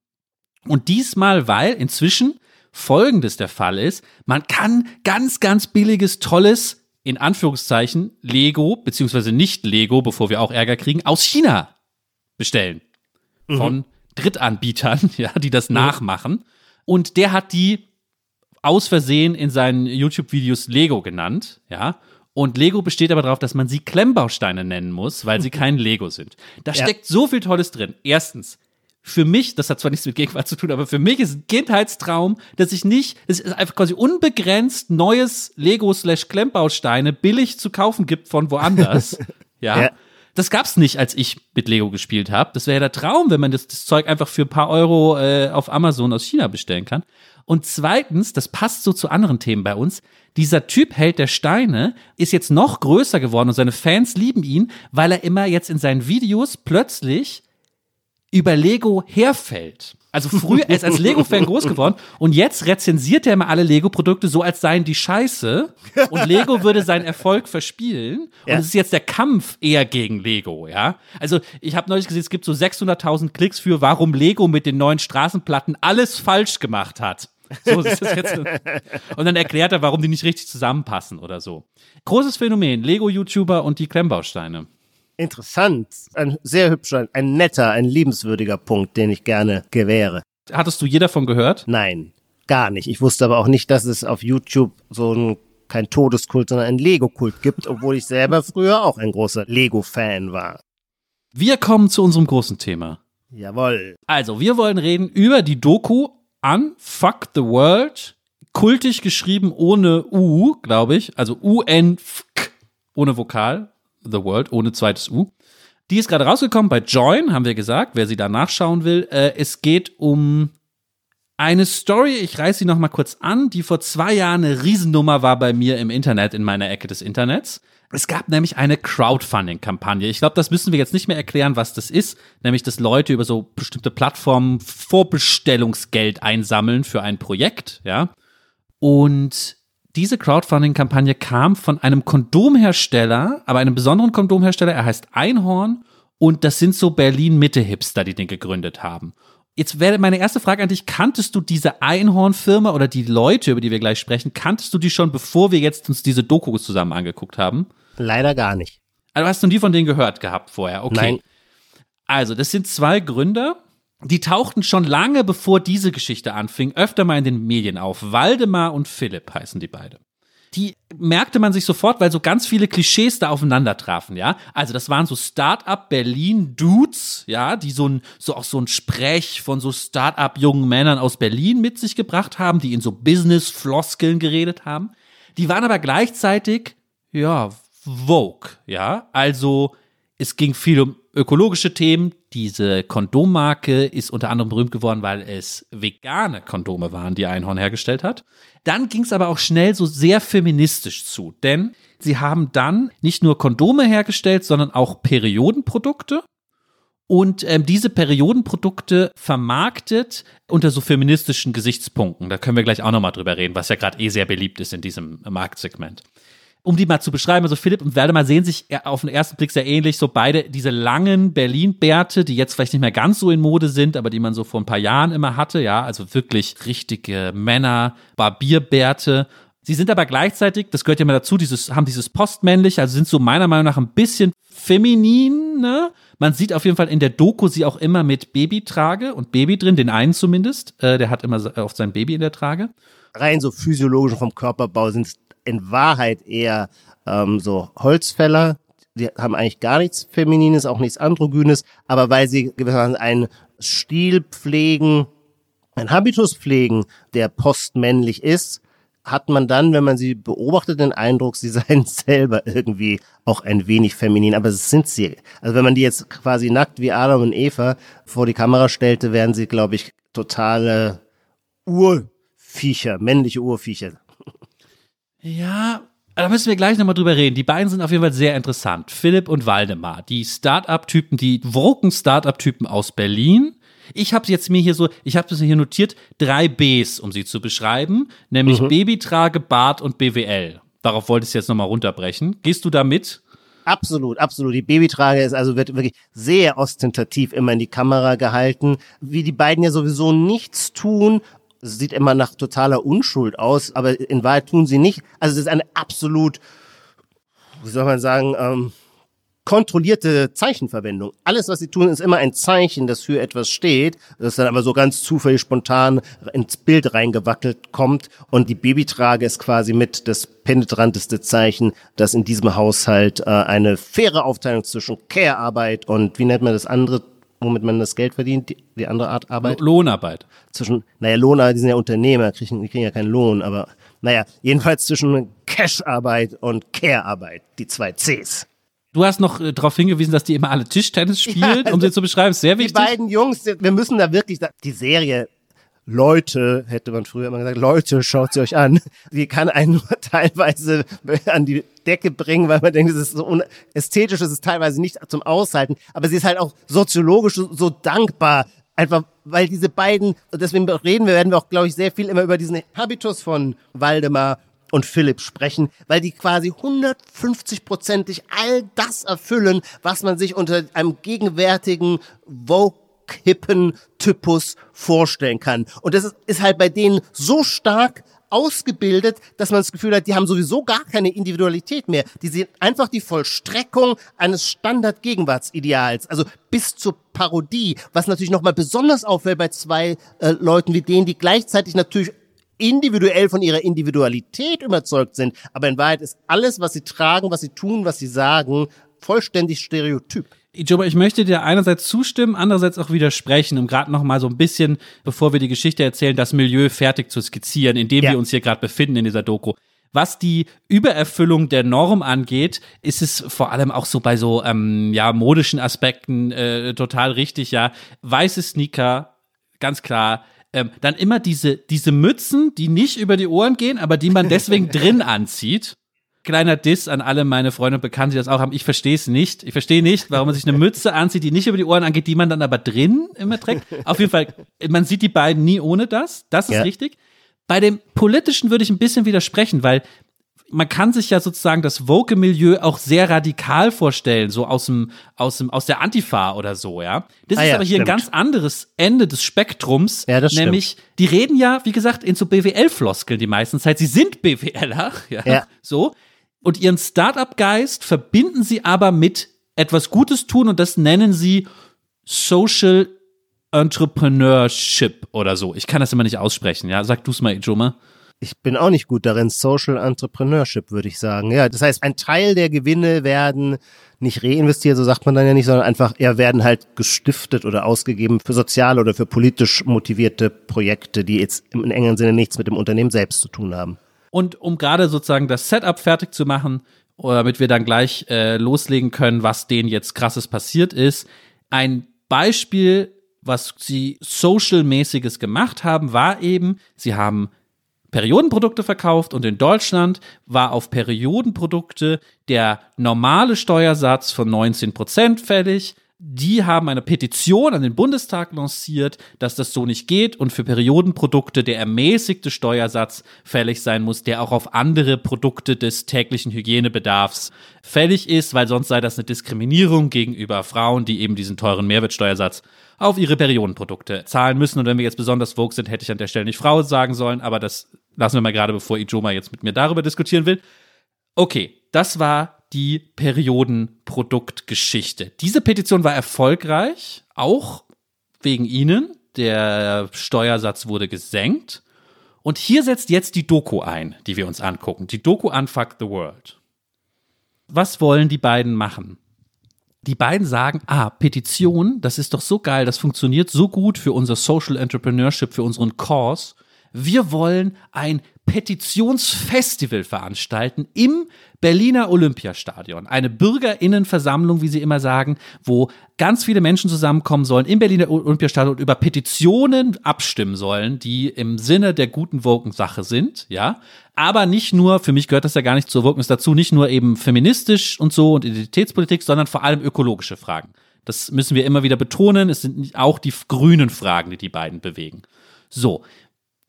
Und diesmal, weil inzwischen folgendes der Fall ist, man kann ganz, ganz billiges, tolles, in Anführungszeichen, Lego, beziehungsweise nicht Lego, bevor wir auch Ärger kriegen, aus China bestellen. Von Drittanbietern, ja, die das nachmachen. Und der hat die aus Versehen in seinen YouTube-Videos Lego genannt, ja. Und Lego besteht aber darauf, dass man sie Klemmbausteine nennen muss, weil sie kein Lego sind. Da Ja. steckt so viel Tolles drin. Erstens, für mich, das hat zwar nichts mit Gegenwart zu tun, aber für mich ist ein Kindheitstraum, dass ich nicht, es ist einfach quasi unbegrenzt neues Lego slash Klemmbausteine billig zu kaufen gibt von woanders. ja. Ja. Das gab's nicht, als ich mit Lego gespielt habe. Das wäre ja der Traum, wenn man das, das Zeug einfach für ein paar Euro äh, auf Amazon aus China bestellen kann. Und zweitens, das passt so zu anderen Themen bei uns, dieser Typ Held der Steine ist jetzt noch größer geworden und seine Fans lieben ihn, weil er immer jetzt in seinen Videos plötzlich über Lego herfällt. Also früher, er ist als Lego-Fan groß geworden und jetzt rezensiert er immer alle Lego-Produkte so, als seien die scheiße und Lego würde seinen Erfolg verspielen und Ja. es ist jetzt der Kampf eher gegen Lego, ja. Also ich habe neulich gesehen, es gibt so 600.000 Klicks für, warum Lego mit den neuen Straßenplatten alles falsch gemacht hat. So ist das jetzt. Und dann erklärt er, warum die nicht richtig zusammenpassen oder so. Großes Phänomen, Lego-YouTuber und die Klemmbausteine. Interessant. Ein sehr hübscher, ein netter, ein liebenswürdiger Punkt, den ich gerne gewähre. Hattest du je davon gehört? Nein, gar nicht. Ich wusste aber auch nicht, dass es auf YouTube so ein kein Todeskult, sondern ein Lego-Kult gibt, obwohl ich selber früher auch ein großer Lego-Fan war. Wir kommen zu unserem großen Thema. Jawohl. Also, wir wollen reden über die Doku an Fuck the World. Kultig geschrieben ohne U, glaube ich. Also U-N, ohne Vokal. The World, ohne zweites U. Die ist gerade rausgekommen bei Join, haben wir gesagt, wer sie da nachschauen will. Äh, es geht um eine Story, ich reiß sie noch mal kurz an, die vor zwei Jahren eine Riesennummer war bei mir im Internet, in meiner Ecke des Internets. Es gab nämlich eine Crowdfunding-Kampagne. Ich glaube, das müssen wir jetzt nicht mehr erklären, was das ist. Nämlich, dass Leute über so bestimmte Plattformen Vorbestellungsgeld einsammeln für ein Projekt, ja. Und diese Crowdfunding-Kampagne kam von einem Kondomhersteller, aber einem besonderen Kondomhersteller. Er heißt Einhorn. Und das sind so Berlin-Mitte-Hipster, die den gegründet haben. Jetzt wäre meine erste Frage an dich, kanntest du diese Einhornfirma oder die Leute, über die wir gleich sprechen, kanntest du die schon, bevor wir jetzt uns diese Dokus zusammen angeguckt haben? Leider gar nicht. Also hast du nie von denen gehört gehabt vorher? Okay. Nein. Also, das sind zwei Gründer, die tauchten schon lange bevor diese Geschichte anfing, öfter mal in den Medien auf. Waldemar und Philipp heißen die beide die merkte man sich sofort, weil so ganz viele Klischees da aufeinander trafen, ja. Also das waren so Start-up Berlin Dudes, ja, die so ein so auch so ein Sprech von so Start-up jungen Männern aus Berlin mit sich gebracht haben, die in so Business Floskeln geredet haben. Die waren aber gleichzeitig ja, Vogue, ja? Also es ging viel um ökologische Themen. Diese Kondommarke ist unter anderem berühmt geworden, weil es vegane Kondome waren, die Einhorn hergestellt hat. Dann ging es aber auch schnell so sehr feministisch zu, denn sie haben dann nicht nur Kondome hergestellt, sondern auch Periodenprodukte. Und ähm, diese Periodenprodukte vermarktet unter so feministischen Gesichtspunkten. Da können wir gleich auch nochmal drüber reden, was ja gerade eh sehr beliebt ist in diesem Marktsegment um die mal zu beschreiben, also Philipp und Waldemar sehen sich auf den ersten Blick sehr ähnlich, so beide diese langen Berlin-Bärte, die jetzt vielleicht nicht mehr ganz so in Mode sind, aber die man so vor ein paar Jahren immer hatte, ja, also wirklich richtige Männer, Barbierbärte. Sie sind aber gleichzeitig, das gehört ja mal dazu, dieses, haben dieses postmännlich, also sind so meiner Meinung nach ein bisschen feminin, ne? Man sieht auf jeden Fall in der Doku sie auch immer mit Babytrage und Baby drin, den einen zumindest. Äh, der hat immer oft sein Baby in der Trage. Rein so physiologisch vom Körperbau sind es in Wahrheit eher ähm, so Holzfäller. Die haben eigentlich gar nichts Feminines, auch nichts Androgynes, aber weil sie gewissermaßen einen Stil pflegen, einen Habitus pflegen, der postmännlich ist, hat man dann, wenn man sie beobachtet, den Eindruck, sie seien selber irgendwie auch ein wenig feminin, aber es sind sie. Also wenn man die jetzt quasi nackt wie Adam und Eva vor die Kamera stellte, wären sie, glaube ich, totale Urviecher, männliche Urviecher. Ja, da müssen wir gleich nochmal drüber reden. Die beiden sind auf jeden Fall sehr interessant. Philipp und Waldemar, die Start-up-Typen, die woken Start-up-Typen aus Berlin. Ich habe jetzt mir hier so, ich habe das hier notiert, drei Bs, um sie zu beschreiben, nämlich mhm. Babytrage, Bart und BWL. Darauf wollte ich jetzt nochmal runterbrechen. Gehst du da mit? Absolut, absolut. Die Babytrage ist also wird wirklich sehr ostentativ immer in die Kamera gehalten. Wie die beiden ja sowieso nichts tun, sieht immer nach totaler Unschuld aus, aber in Wahrheit tun sie nicht. Also es ist eine absolut, wie soll man sagen, ähm, kontrollierte Zeichenverwendung. Alles, was sie tun, ist immer ein Zeichen, das für etwas steht, das dann aber so ganz zufällig spontan ins Bild reingewackelt kommt. Und die Babytrage ist quasi mit das penetranteste Zeichen, dass in diesem Haushalt äh, eine faire Aufteilung zwischen Care-Arbeit und wie nennt man das andere womit man das Geld verdient, die, die andere Art Arbeit? Lohnarbeit. Zwischen, naja, Lohnarbeit, die sind ja Unternehmer, kriegen, die kriegen ja keinen Lohn, aber naja, jedenfalls zwischen Cash-Arbeit und Care-Arbeit, die zwei Cs. Du hast noch äh, darauf hingewiesen, dass die immer alle Tischtennis spielen, ja, um sie zu beschreiben. Sehr wichtig. Die beiden Jungs, wir müssen da wirklich, die Serie Leute, hätte man früher immer gesagt, Leute, schaut sie euch an. Die kann einen nur teilweise an die Decke bringen, weil man denkt, es ist so ästhetisch, es ist teilweise nicht zum Aushalten, aber sie ist halt auch soziologisch so, dankbar, einfach weil diese beiden, deswegen reden wir, werden wir auch, glaube ich, sehr viel immer über diesen Habitus von Waldemar und Philipp sprechen, weil die quasi 150-prozentig all das erfüllen, was man sich unter einem gegenwärtigen Vogue Kippen-Typus vorstellen kann. Und das ist, ist halt bei denen so stark ausgebildet, dass man das Gefühl hat, die haben sowieso gar keine Individualität mehr. Die sind einfach die Vollstreckung eines Standard-Gegenwartsideals, also bis zur Parodie, was natürlich nochmal besonders auffällt bei zwei äh, Leuten wie denen, die gleichzeitig natürlich individuell von ihrer Individualität überzeugt sind, aber in Wahrheit ist alles, was sie tragen, was sie tun, was sie sagen, vollständig stereotyp. Joba, ich möchte dir einerseits zustimmen, andererseits auch widersprechen, um gerade noch mal so ein bisschen, bevor wir die Geschichte erzählen, das Milieu fertig zu skizzieren, in dem ja. wir uns hier gerade befinden in dieser Doku. Was die Übererfüllung der Norm angeht, ist es vor allem auch so bei so ähm, ja modischen Aspekten äh, total richtig. Ja, weiße Sneaker, ganz klar. Ähm, dann immer diese diese Mützen, die nicht über die Ohren gehen, aber die man deswegen drin anzieht kleiner Diss an alle meine Freunde und Bekannte, die das auch haben. Ich verstehe es nicht. Ich verstehe nicht, warum man sich eine Mütze anzieht, die nicht über die Ohren angeht, die man dann aber drin immer trägt. Auf jeden Fall, man sieht die beiden nie ohne das. Das ist ja. richtig. Bei dem politischen würde ich ein bisschen widersprechen, weil man kann sich ja sozusagen das Woke-Milieu auch sehr radikal vorstellen, so aus dem, aus dem, aus der Antifa oder so, ja. Das ah, ist ja, aber hier stimmt. ein ganz anderes Ende des Spektrums. Ja, das nämlich, stimmt. die reden ja, wie gesagt, in so BWL-Floskeln die meisten Zeit. Sie sind BWLer, ja, ja. so und ihren Startup-Geist verbinden sie aber mit etwas Gutes tun und das nennen sie Social Entrepreneurship oder so. Ich kann das immer nicht aussprechen, ja. Sag du's mal, Ijoma. Ich bin auch nicht gut darin. Social Entrepreneurship, würde ich sagen. Ja, das heißt, ein Teil der Gewinne werden nicht reinvestiert, so sagt man dann ja nicht, sondern einfach, ja, werden halt gestiftet oder ausgegeben für soziale oder für politisch motivierte Projekte, die jetzt im engeren Sinne nichts mit dem Unternehmen selbst zu tun haben. Und um gerade sozusagen das Setup fertig zu machen, damit wir dann gleich äh, loslegen können, was denen jetzt krasses passiert ist, ein Beispiel, was sie social-mäßiges gemacht haben, war eben, sie haben Periodenprodukte verkauft und in Deutschland war auf Periodenprodukte der normale Steuersatz von 19 Prozent fällig die haben eine Petition an den Bundestag lanciert, dass das so nicht geht und für Periodenprodukte der ermäßigte Steuersatz fällig sein muss, der auch auf andere Produkte des täglichen Hygienebedarfs fällig ist, weil sonst sei das eine Diskriminierung gegenüber Frauen, die eben diesen teuren Mehrwertsteuersatz auf ihre Periodenprodukte zahlen müssen. Und wenn wir jetzt besonders vogue sind, hätte ich an der Stelle nicht Frau sagen sollen, aber das lassen wir mal gerade, bevor Ijoma jetzt mit mir darüber diskutieren will. Okay, das war die Periodenproduktgeschichte. Diese Petition war erfolgreich, auch wegen Ihnen. Der Steuersatz wurde gesenkt. Und hier setzt jetzt die Doku ein, die wir uns angucken. Die Doku Unfuck the World. Was wollen die beiden machen? Die beiden sagen, ah, Petition, das ist doch so geil, das funktioniert so gut für unser Social Entrepreneurship, für unseren Cause. Wir wollen ein Petitionsfestival veranstalten im Berliner Olympiastadion. Eine Bürgerinnenversammlung, wie sie immer sagen, wo ganz viele Menschen zusammenkommen sollen im Berliner Olympiastadion und über Petitionen abstimmen sollen, die im Sinne der guten Woken-Sache sind, ja. Aber nicht nur, für mich gehört das ja gar nicht zur Wokeness dazu, nicht nur eben feministisch und so und Identitätspolitik, sondern vor allem ökologische Fragen. Das müssen wir immer wieder betonen. Es sind auch die grünen Fragen, die die beiden bewegen. So,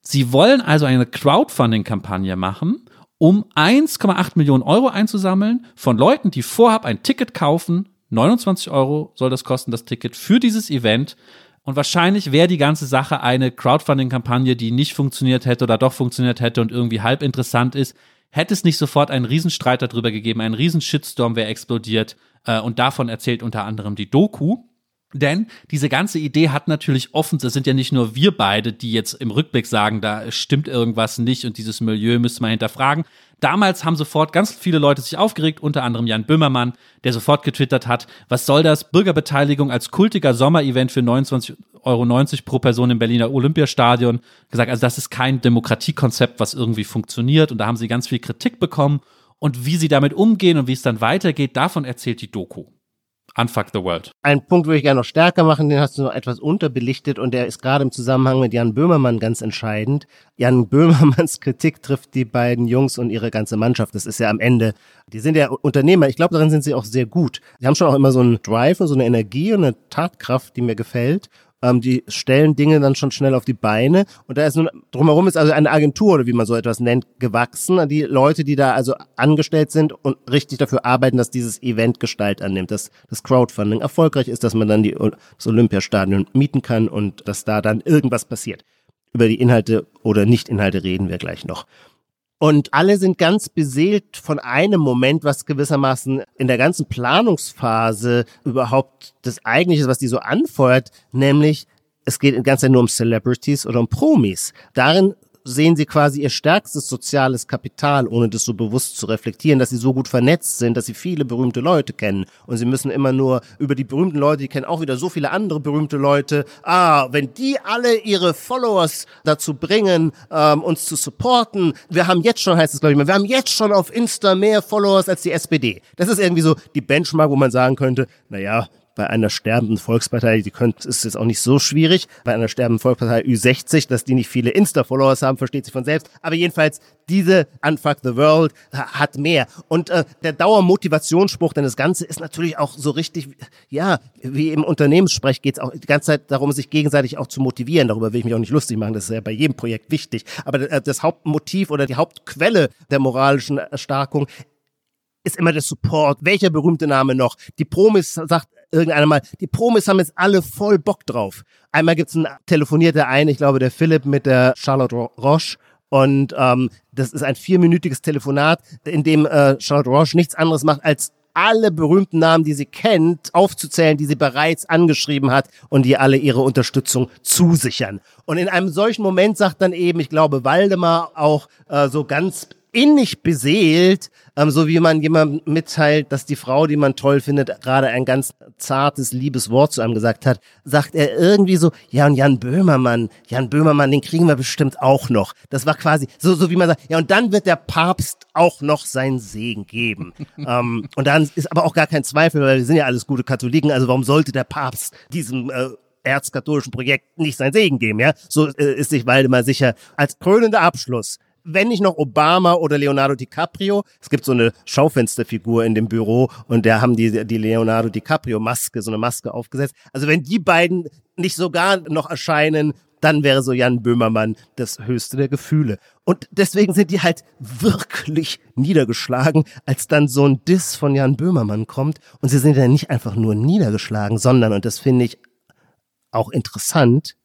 Sie wollen also eine Crowdfunding-Kampagne machen, um 1,8 Millionen Euro einzusammeln von Leuten, die vorab ein Ticket kaufen. 29 Euro soll das kosten, das Ticket für dieses Event. Und wahrscheinlich wäre die ganze Sache eine Crowdfunding-Kampagne, die nicht funktioniert hätte oder doch funktioniert hätte und irgendwie halb interessant ist, hätte es nicht sofort einen Riesenstreit darüber gegeben, einen Riesen-Shitstorm wäre explodiert. Äh, und davon erzählt unter anderem die Doku. Denn diese ganze Idee hat natürlich offen, das sind ja nicht nur wir beide, die jetzt im Rückblick sagen, da stimmt irgendwas nicht und dieses Milieu müssen wir hinterfragen. Damals haben sofort ganz viele Leute sich aufgeregt, unter anderem Jan Böhmermann, der sofort getwittert hat, was soll das? Bürgerbeteiligung als kultiger Sommerevent für 29,90 Euro pro Person im Berliner Olympiastadion. Gesagt, also das ist kein Demokratiekonzept, was irgendwie funktioniert. Und da haben sie ganz viel Kritik bekommen. Und wie sie damit umgehen und wie es dann weitergeht, davon erzählt die Doku. Unfuck the World. Ein Punkt würde ich gerne noch stärker machen, den hast du noch etwas unterbelichtet und der ist gerade im Zusammenhang mit Jan Böhmermann ganz entscheidend. Jan Böhmermanns Kritik trifft die beiden Jungs und ihre ganze Mannschaft. Das ist ja am Ende, die sind ja Unternehmer. Ich glaube, darin sind sie auch sehr gut. Sie haben schon auch immer so einen Drive und so eine Energie und eine Tatkraft, die mir gefällt. Ähm, die stellen Dinge dann schon schnell auf die Beine. Und da ist nun, drumherum ist also eine Agentur oder wie man so etwas nennt, gewachsen. Die Leute, die da also angestellt sind und richtig dafür arbeiten, dass dieses Event Gestalt annimmt, dass das Crowdfunding erfolgreich ist, dass man dann die, das Olympiastadion mieten kann und dass da dann irgendwas passiert. Über die Inhalte oder Nicht-Inhalte reden wir gleich noch. Und alle sind ganz beseelt von einem Moment, was gewissermaßen in der ganzen Planungsphase überhaupt das Eigentliche, was die so anfeuert, nämlich es geht in ganze Zeit nur um Celebrities oder um Promis. Darin sehen sie quasi ihr stärkstes soziales Kapital, ohne das so bewusst zu reflektieren, dass sie so gut vernetzt sind, dass sie viele berühmte Leute kennen. Und sie müssen immer nur über die berühmten Leute, die kennen auch wieder so viele andere berühmte Leute. Ah, wenn die alle ihre Followers dazu bringen, ähm, uns zu supporten. Wir haben jetzt schon, heißt es glaube ich mal, wir haben jetzt schon auf Insta mehr Followers als die SPD. Das ist irgendwie so die Benchmark, wo man sagen könnte, naja, bei einer sterbenden Volkspartei, die könnte, ist jetzt auch nicht so schwierig, bei einer sterbenden Volkspartei Ü60, dass die nicht viele Insta-Followers haben, versteht sich von selbst. Aber jedenfalls, diese Unfuck the World hat mehr. Und äh, der Dauermotivationsspruch, denn das Ganze ist natürlich auch so richtig, ja, wie im Unternehmenssprech geht es auch die ganze Zeit darum, sich gegenseitig auch zu motivieren. Darüber will ich mich auch nicht lustig machen, das ist ja bei jedem Projekt wichtig. Aber äh, das Hauptmotiv oder die Hauptquelle der moralischen Erstarkung ist immer der Support. Welcher berühmte Name noch? Die Promis sagt irgendeiner mal, die Promis haben jetzt alle voll Bock drauf. Einmal gibt's ein, telefoniert der eine, ich glaube der Philipp mit der Charlotte Roche und ähm, das ist ein vierminütiges Telefonat, in dem äh, Charlotte Roche nichts anderes macht, als alle berühmten Namen, die sie kennt, aufzuzählen, die sie bereits angeschrieben hat und die alle ihre Unterstützung zusichern. Und in einem solchen Moment sagt dann eben, ich glaube, Waldemar auch äh, so ganz innig beseelt, ähm, so wie man jemand mitteilt, dass die Frau, die man toll findet, gerade ein ganz zartes, liebes Wort zu einem gesagt hat, sagt er irgendwie so, ja und Jan Böhmermann, Jan Böhmermann, den kriegen wir bestimmt auch noch. Das war quasi so, so wie man sagt, ja und dann wird der Papst auch noch seinen Segen geben. ähm, und dann ist aber auch gar kein Zweifel, weil wir sind ja alles gute Katholiken, also warum sollte der Papst diesem äh, erzkatholischen Projekt nicht seinen Segen geben, ja? So äh, ist sich Waldemar sicher. Als krönender Abschluss wenn nicht noch Obama oder Leonardo DiCaprio. Es gibt so eine Schaufensterfigur in dem Büro und da haben die, die Leonardo DiCaprio Maske, so eine Maske aufgesetzt. Also wenn die beiden nicht sogar noch erscheinen, dann wäre so Jan Böhmermann das höchste der Gefühle. Und deswegen sind die halt wirklich niedergeschlagen, als dann so ein Diss von Jan Böhmermann kommt. Und sie sind ja nicht einfach nur niedergeschlagen, sondern, und das finde ich auch interessant,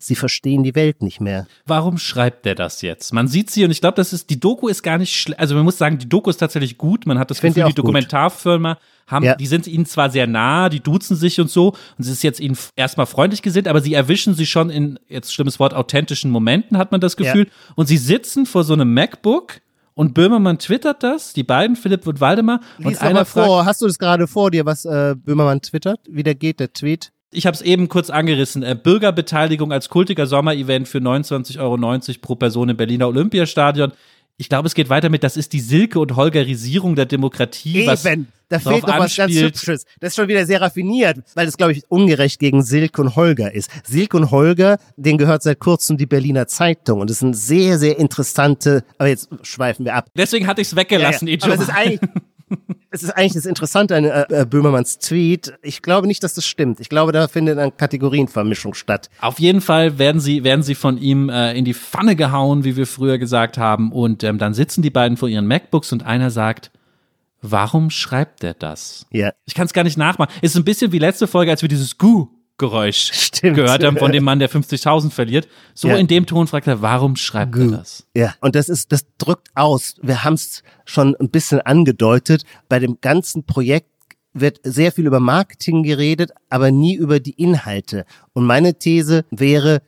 sie verstehen die Welt nicht mehr. Warum schreibt der das jetzt? Man sieht sie und ich glaube, das ist, die Doku ist gar nicht schlecht. Also man muss sagen, die Doku ist tatsächlich gut. Man hat das Gefühl, die Dokumentarfirma haben, ja. die sind ihnen zwar sehr nah, die duzen sich und so und sie ist jetzt ihnen erstmal freundlich gesinnt, aber sie erwischen sie schon in, jetzt schlimmes Wort, authentischen Momenten, hat man das Gefühl. Ja. Und sie sitzen vor so einem MacBook und Böhmermann twittert das, die beiden, Philipp und Waldemar. Lies und einer vor, fragt, hast du das gerade vor dir, was äh, Böhmermann twittert? Wie der geht, der Tweet? Ich habe es eben kurz angerissen. Äh, Bürgerbeteiligung als kultiger Sommerevent für 29,90 Euro pro Person im Berliner Olympiastadion. Ich glaube, es geht weiter mit, das ist die Silke- und Holgerisierung der Demokratie. Eben, da fehlt noch was ganz Hübsches. Das ist schon wieder sehr raffiniert, weil das, glaube ich, ungerecht gegen Silke und Holger ist. Silke und Holger, denen gehört seit kurzem die Berliner Zeitung und das sind sehr, sehr interessante, aber jetzt schweifen wir ab. Deswegen hatte ich es weggelassen, ja, ja. Aber es ist eigentlich, es ist eigentlich das Interessante an äh, Böhmermanns Tweet. Ich glaube nicht, dass das stimmt. Ich glaube, da findet eine Kategorienvermischung statt. Auf jeden Fall werden sie, werden sie von ihm äh, in die Pfanne gehauen, wie wir früher gesagt haben. Und ähm, dann sitzen die beiden vor ihren MacBooks und einer sagt, warum schreibt er das? Ja. Ich kann es gar nicht nachmachen. Es ist ein bisschen wie letzte Folge, als wir dieses Gu Geräusch Stimmt. gehört haben von dem Mann, der 50.000 verliert. So ja. in dem Ton fragt er, warum schreibt Gu. er das? Ja, und das ist, das drückt aus. Wir haben es schon ein bisschen angedeutet. Bei dem ganzen Projekt wird sehr viel über Marketing geredet, aber nie über die Inhalte. Und meine These wäre,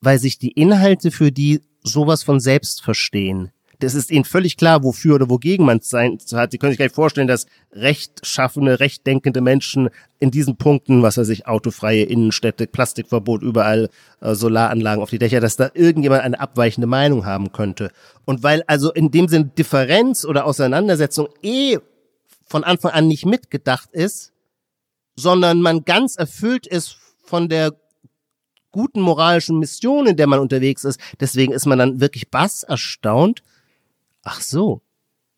weil sich die Inhalte für die sowas von selbst verstehen das ist ihnen völlig klar, wofür oder wogegen man es sein hat. Sie können sich gar nicht vorstellen, dass rechtschaffende, rechtdenkende Menschen in diesen Punkten, was weiß ich, autofreie Innenstädte, Plastikverbot überall, äh, Solaranlagen auf die Dächer, dass da irgendjemand eine abweichende Meinung haben könnte. Und weil also in dem Sinne Differenz oder Auseinandersetzung eh von Anfang an nicht mitgedacht ist, sondern man ganz erfüllt ist von der guten moralischen Mission, in der man unterwegs ist. Deswegen ist man dann wirklich bass erstaunt, ach so,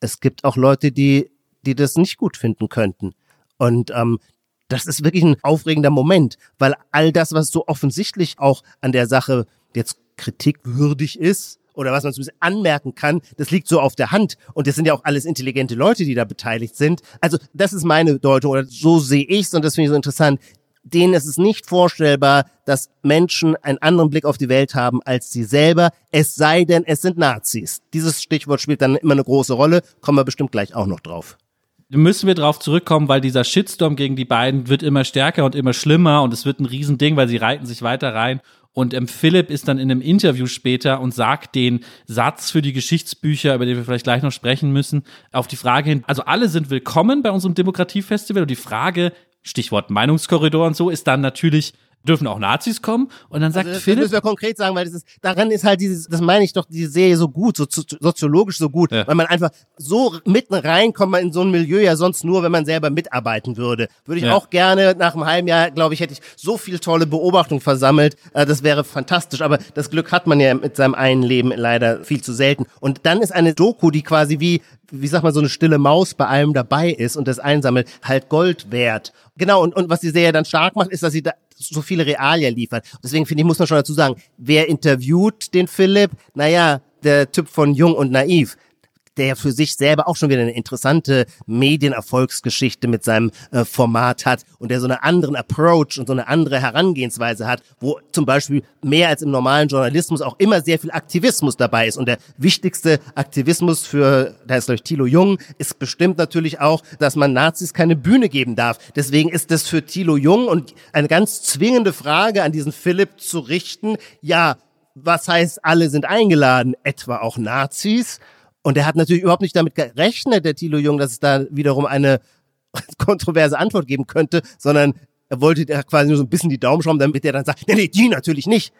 es gibt auch Leute, die, die das nicht gut finden könnten. Und ähm, das ist wirklich ein aufregender Moment, weil all das, was so offensichtlich auch an der Sache jetzt kritikwürdig ist, oder was man zumindest anmerken kann, das liegt so auf der Hand. Und das sind ja auch alles intelligente Leute, die da beteiligt sind. Also das ist meine Deutung oder so sehe ich's und das finde ich so interessant. Denen ist es nicht vorstellbar, dass Menschen einen anderen Blick auf die Welt haben als sie selber, es sei denn, es sind Nazis. Dieses Stichwort spielt dann immer eine große Rolle, kommen wir bestimmt gleich auch noch drauf müssen wir drauf zurückkommen, weil dieser Shitstorm gegen die beiden wird immer stärker und immer schlimmer und es wird ein Riesending, weil sie reiten sich weiter rein. Und ähm, Philipp ist dann in einem Interview später und sagt den Satz für die Geschichtsbücher, über den wir vielleicht gleich noch sprechen müssen, auf die Frage hin, also alle sind willkommen bei unserem Demokratiefestival und die Frage, Stichwort Meinungskorridor und so, ist dann natürlich, dürfen auch Nazis kommen. Und dann sagt also das, Philipp. Das müssen wir konkret sagen, weil das ist, daran ist halt dieses, das meine ich doch, diese Serie so gut, so soziologisch so gut, ja. weil man einfach so mitten reinkommt man in so ein Milieu ja sonst nur, wenn man selber mitarbeiten würde. Würde ich ja. auch gerne nach einem halben Jahr, glaube ich, hätte ich so viel tolle Beobachtung versammelt. Äh, das wäre fantastisch. Aber das Glück hat man ja mit seinem einen Leben leider viel zu selten. Und dann ist eine Doku, die quasi wie wie sagt man, so eine stille Maus bei allem dabei ist und das einsammelt, halt Gold wert. Genau, und, und was die Serie dann stark macht, ist, dass sie da so viele Realien liefert. Deswegen finde ich, muss man schon dazu sagen, wer interviewt den Philipp? Naja, der Typ von Jung und Naiv der für sich selber auch schon wieder eine interessante Medienerfolgsgeschichte mit seinem äh, Format hat und der so einen anderen Approach und so eine andere Herangehensweise hat, wo zum Beispiel mehr als im normalen Journalismus auch immer sehr viel Aktivismus dabei ist. Und der wichtigste Aktivismus für, da ist glaube ich Thilo Jung, ist bestimmt natürlich auch, dass man Nazis keine Bühne geben darf. Deswegen ist das für Thilo Jung und eine ganz zwingende Frage an diesen Philipp zu richten, ja, was heißt, alle sind eingeladen, etwa auch Nazis? Und er hat natürlich überhaupt nicht damit gerechnet, der Thilo Jung, dass es da wiederum eine kontroverse Antwort geben könnte, sondern er wollte da quasi nur so ein bisschen die Daumen schrauben, damit er dann sagt, nee, nee, die natürlich nicht.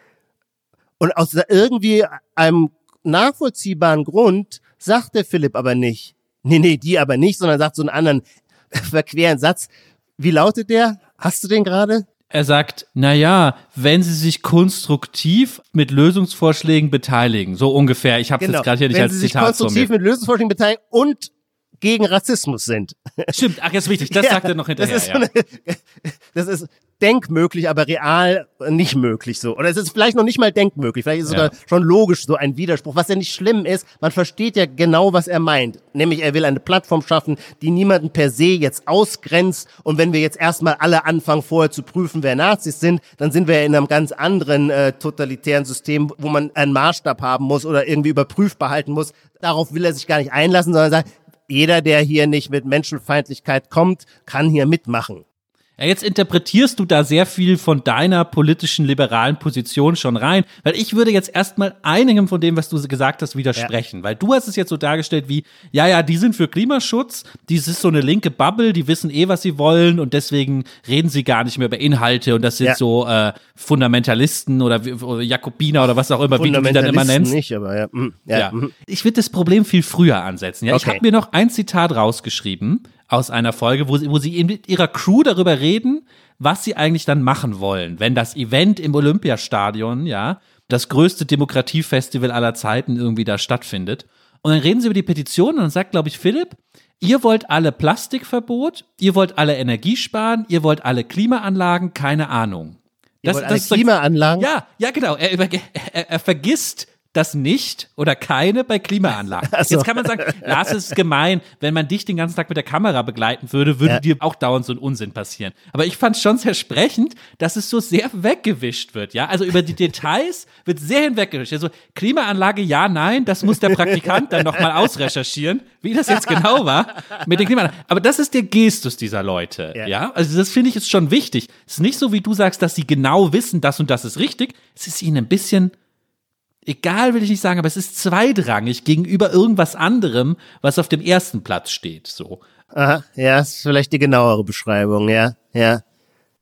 Und aus irgendwie einem nachvollziehbaren Grund sagt der Philipp aber nicht, nee, nee, die aber nicht, sondern sagt so einen anderen verqueren Satz. Wie lautet der? Hast du den gerade? Er sagt, na ja, wenn Sie sich konstruktiv mit Lösungsvorschlägen beteiligen, so ungefähr. Ich habe genau. jetzt gerade hier nicht wenn als Sie sich Zitat konstruktiv mit Lösungsvorschlägen beteiligen und gegen Rassismus sind. Stimmt, ach, jetzt wichtig, das ja, sagt er noch hinterher. Das ist, ja. eine, das ist denkmöglich, aber real nicht möglich so. Oder es ist vielleicht noch nicht mal denkmöglich, vielleicht ist es ja. sogar schon logisch so ein Widerspruch, was ja nicht schlimm ist. Man versteht ja genau, was er meint. Nämlich, er will eine Plattform schaffen, die niemanden per se jetzt ausgrenzt. Und wenn wir jetzt erstmal alle anfangen, vorher zu prüfen, wer Nazis sind, dann sind wir ja in einem ganz anderen äh, totalitären System, wo man einen Maßstab haben muss oder irgendwie überprüfbar halten muss. Darauf will er sich gar nicht einlassen, sondern sagt, jeder, der hier nicht mit Menschenfeindlichkeit kommt, kann hier mitmachen. Ja, jetzt interpretierst du da sehr viel von deiner politischen liberalen Position schon rein, weil ich würde jetzt erstmal einigem von dem, was du gesagt hast, widersprechen, ja. weil du hast es jetzt so dargestellt wie, ja, ja, die sind für Klimaschutz, dies ist so eine linke Bubble, die wissen eh, was sie wollen und deswegen reden sie gar nicht mehr über Inhalte und das sind ja. so äh, Fundamentalisten oder, oder, Jakobiner oder was auch immer, wie du die dann immer nennst. nicht, aber ja. Mhm. ja. ja. Mhm. Ich würde das Problem viel früher ansetzen. Ja, okay. ich habe mir noch ein Zitat rausgeschrieben aus einer Folge, wo sie, wo sie mit ihrer Crew darüber reden, was sie eigentlich dann machen wollen, wenn das Event im Olympiastadion, ja, das größte Demokratiefestival aller Zeiten irgendwie da stattfindet. Und dann reden sie über die Petition und dann sagt, glaube ich, Philipp, ihr wollt alle Plastikverbot, ihr wollt alle Energie sparen, ihr wollt alle Klimaanlagen, keine Ahnung. Das, ihr wollt das, alle Klimaanlagen? Ja, ja, genau. Er, er, er vergisst das nicht oder keine bei Klimaanlagen. So. Jetzt kann man sagen, Lars ist gemein, wenn man dich den ganzen Tag mit der Kamera begleiten würde, würde ja. dir auch dauernd so ein Unsinn passieren. Aber ich fand es schon sehr sprechend, dass es so sehr weggewischt wird, ja. Also über die Details wird sehr hinweggewischt. Also Klimaanlage, ja, nein, das muss der Praktikant dann nochmal ausrecherchieren, wie das jetzt genau war mit den Klimaanlagen. Aber das ist der Gestus dieser Leute, ja. ja? Also das finde ich ist schon wichtig. Es ist nicht so, wie du sagst, dass sie genau wissen, das und das ist richtig. Es ist ihnen ein bisschen egal will ich nicht sagen, aber es ist zweitrangig gegenüber irgendwas anderem, was auf dem ersten Platz steht, so. Aha, ja, ist vielleicht die genauere Beschreibung, ja, ja.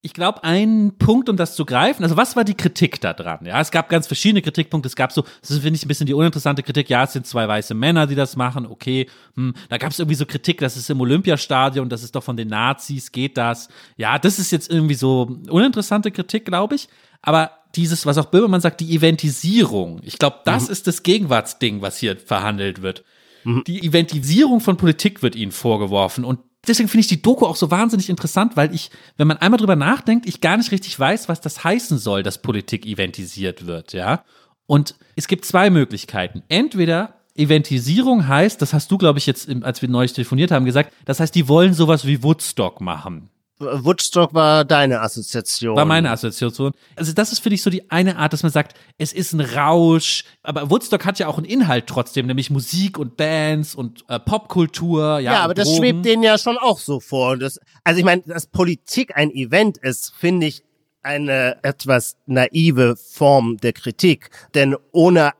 Ich glaube, ein Punkt, um das zu greifen, also was war die Kritik da dran? Ja, es gab ganz verschiedene Kritikpunkte. Es gab so, das finde ich ein bisschen die uninteressante Kritik. Ja, es sind zwei weiße Männer, die das machen. Okay, hm. da gab es irgendwie so Kritik, das ist im Olympiastadion, das ist doch von den Nazis, geht das? Ja, das ist jetzt irgendwie so uninteressante Kritik, glaube ich. Aber dieses, was auch Böhmermann sagt, die Eventisierung. Ich glaube, das mhm. ist das Gegenwartsding, was hier verhandelt wird. Mhm. Die Eventisierung von Politik wird ihnen vorgeworfen und deswegen finde ich die Doku auch so wahnsinnig interessant, weil ich, wenn man einmal drüber nachdenkt, ich gar nicht richtig weiß, was das heißen soll, dass Politik eventisiert wird, ja. Und es gibt zwei Möglichkeiten. Entweder Eventisierung heißt, das hast du, glaube ich, jetzt, als wir neulich telefoniert haben, gesagt, das heißt, die wollen sowas wie Woodstock machen. Woodstock war deine Assoziation. War meine Assoziation. Also das ist, finde ich, so die eine Art, dass man sagt, es ist ein Rausch. Aber Woodstock hat ja auch einen Inhalt trotzdem, nämlich Musik und Bands und äh, Popkultur. Ja, ja aber das schwebt denen ja schon auch so vor. Das, also ich meine, dass Politik ein Event ist, finde ich eine etwas naive Form der Kritik. Denn ohne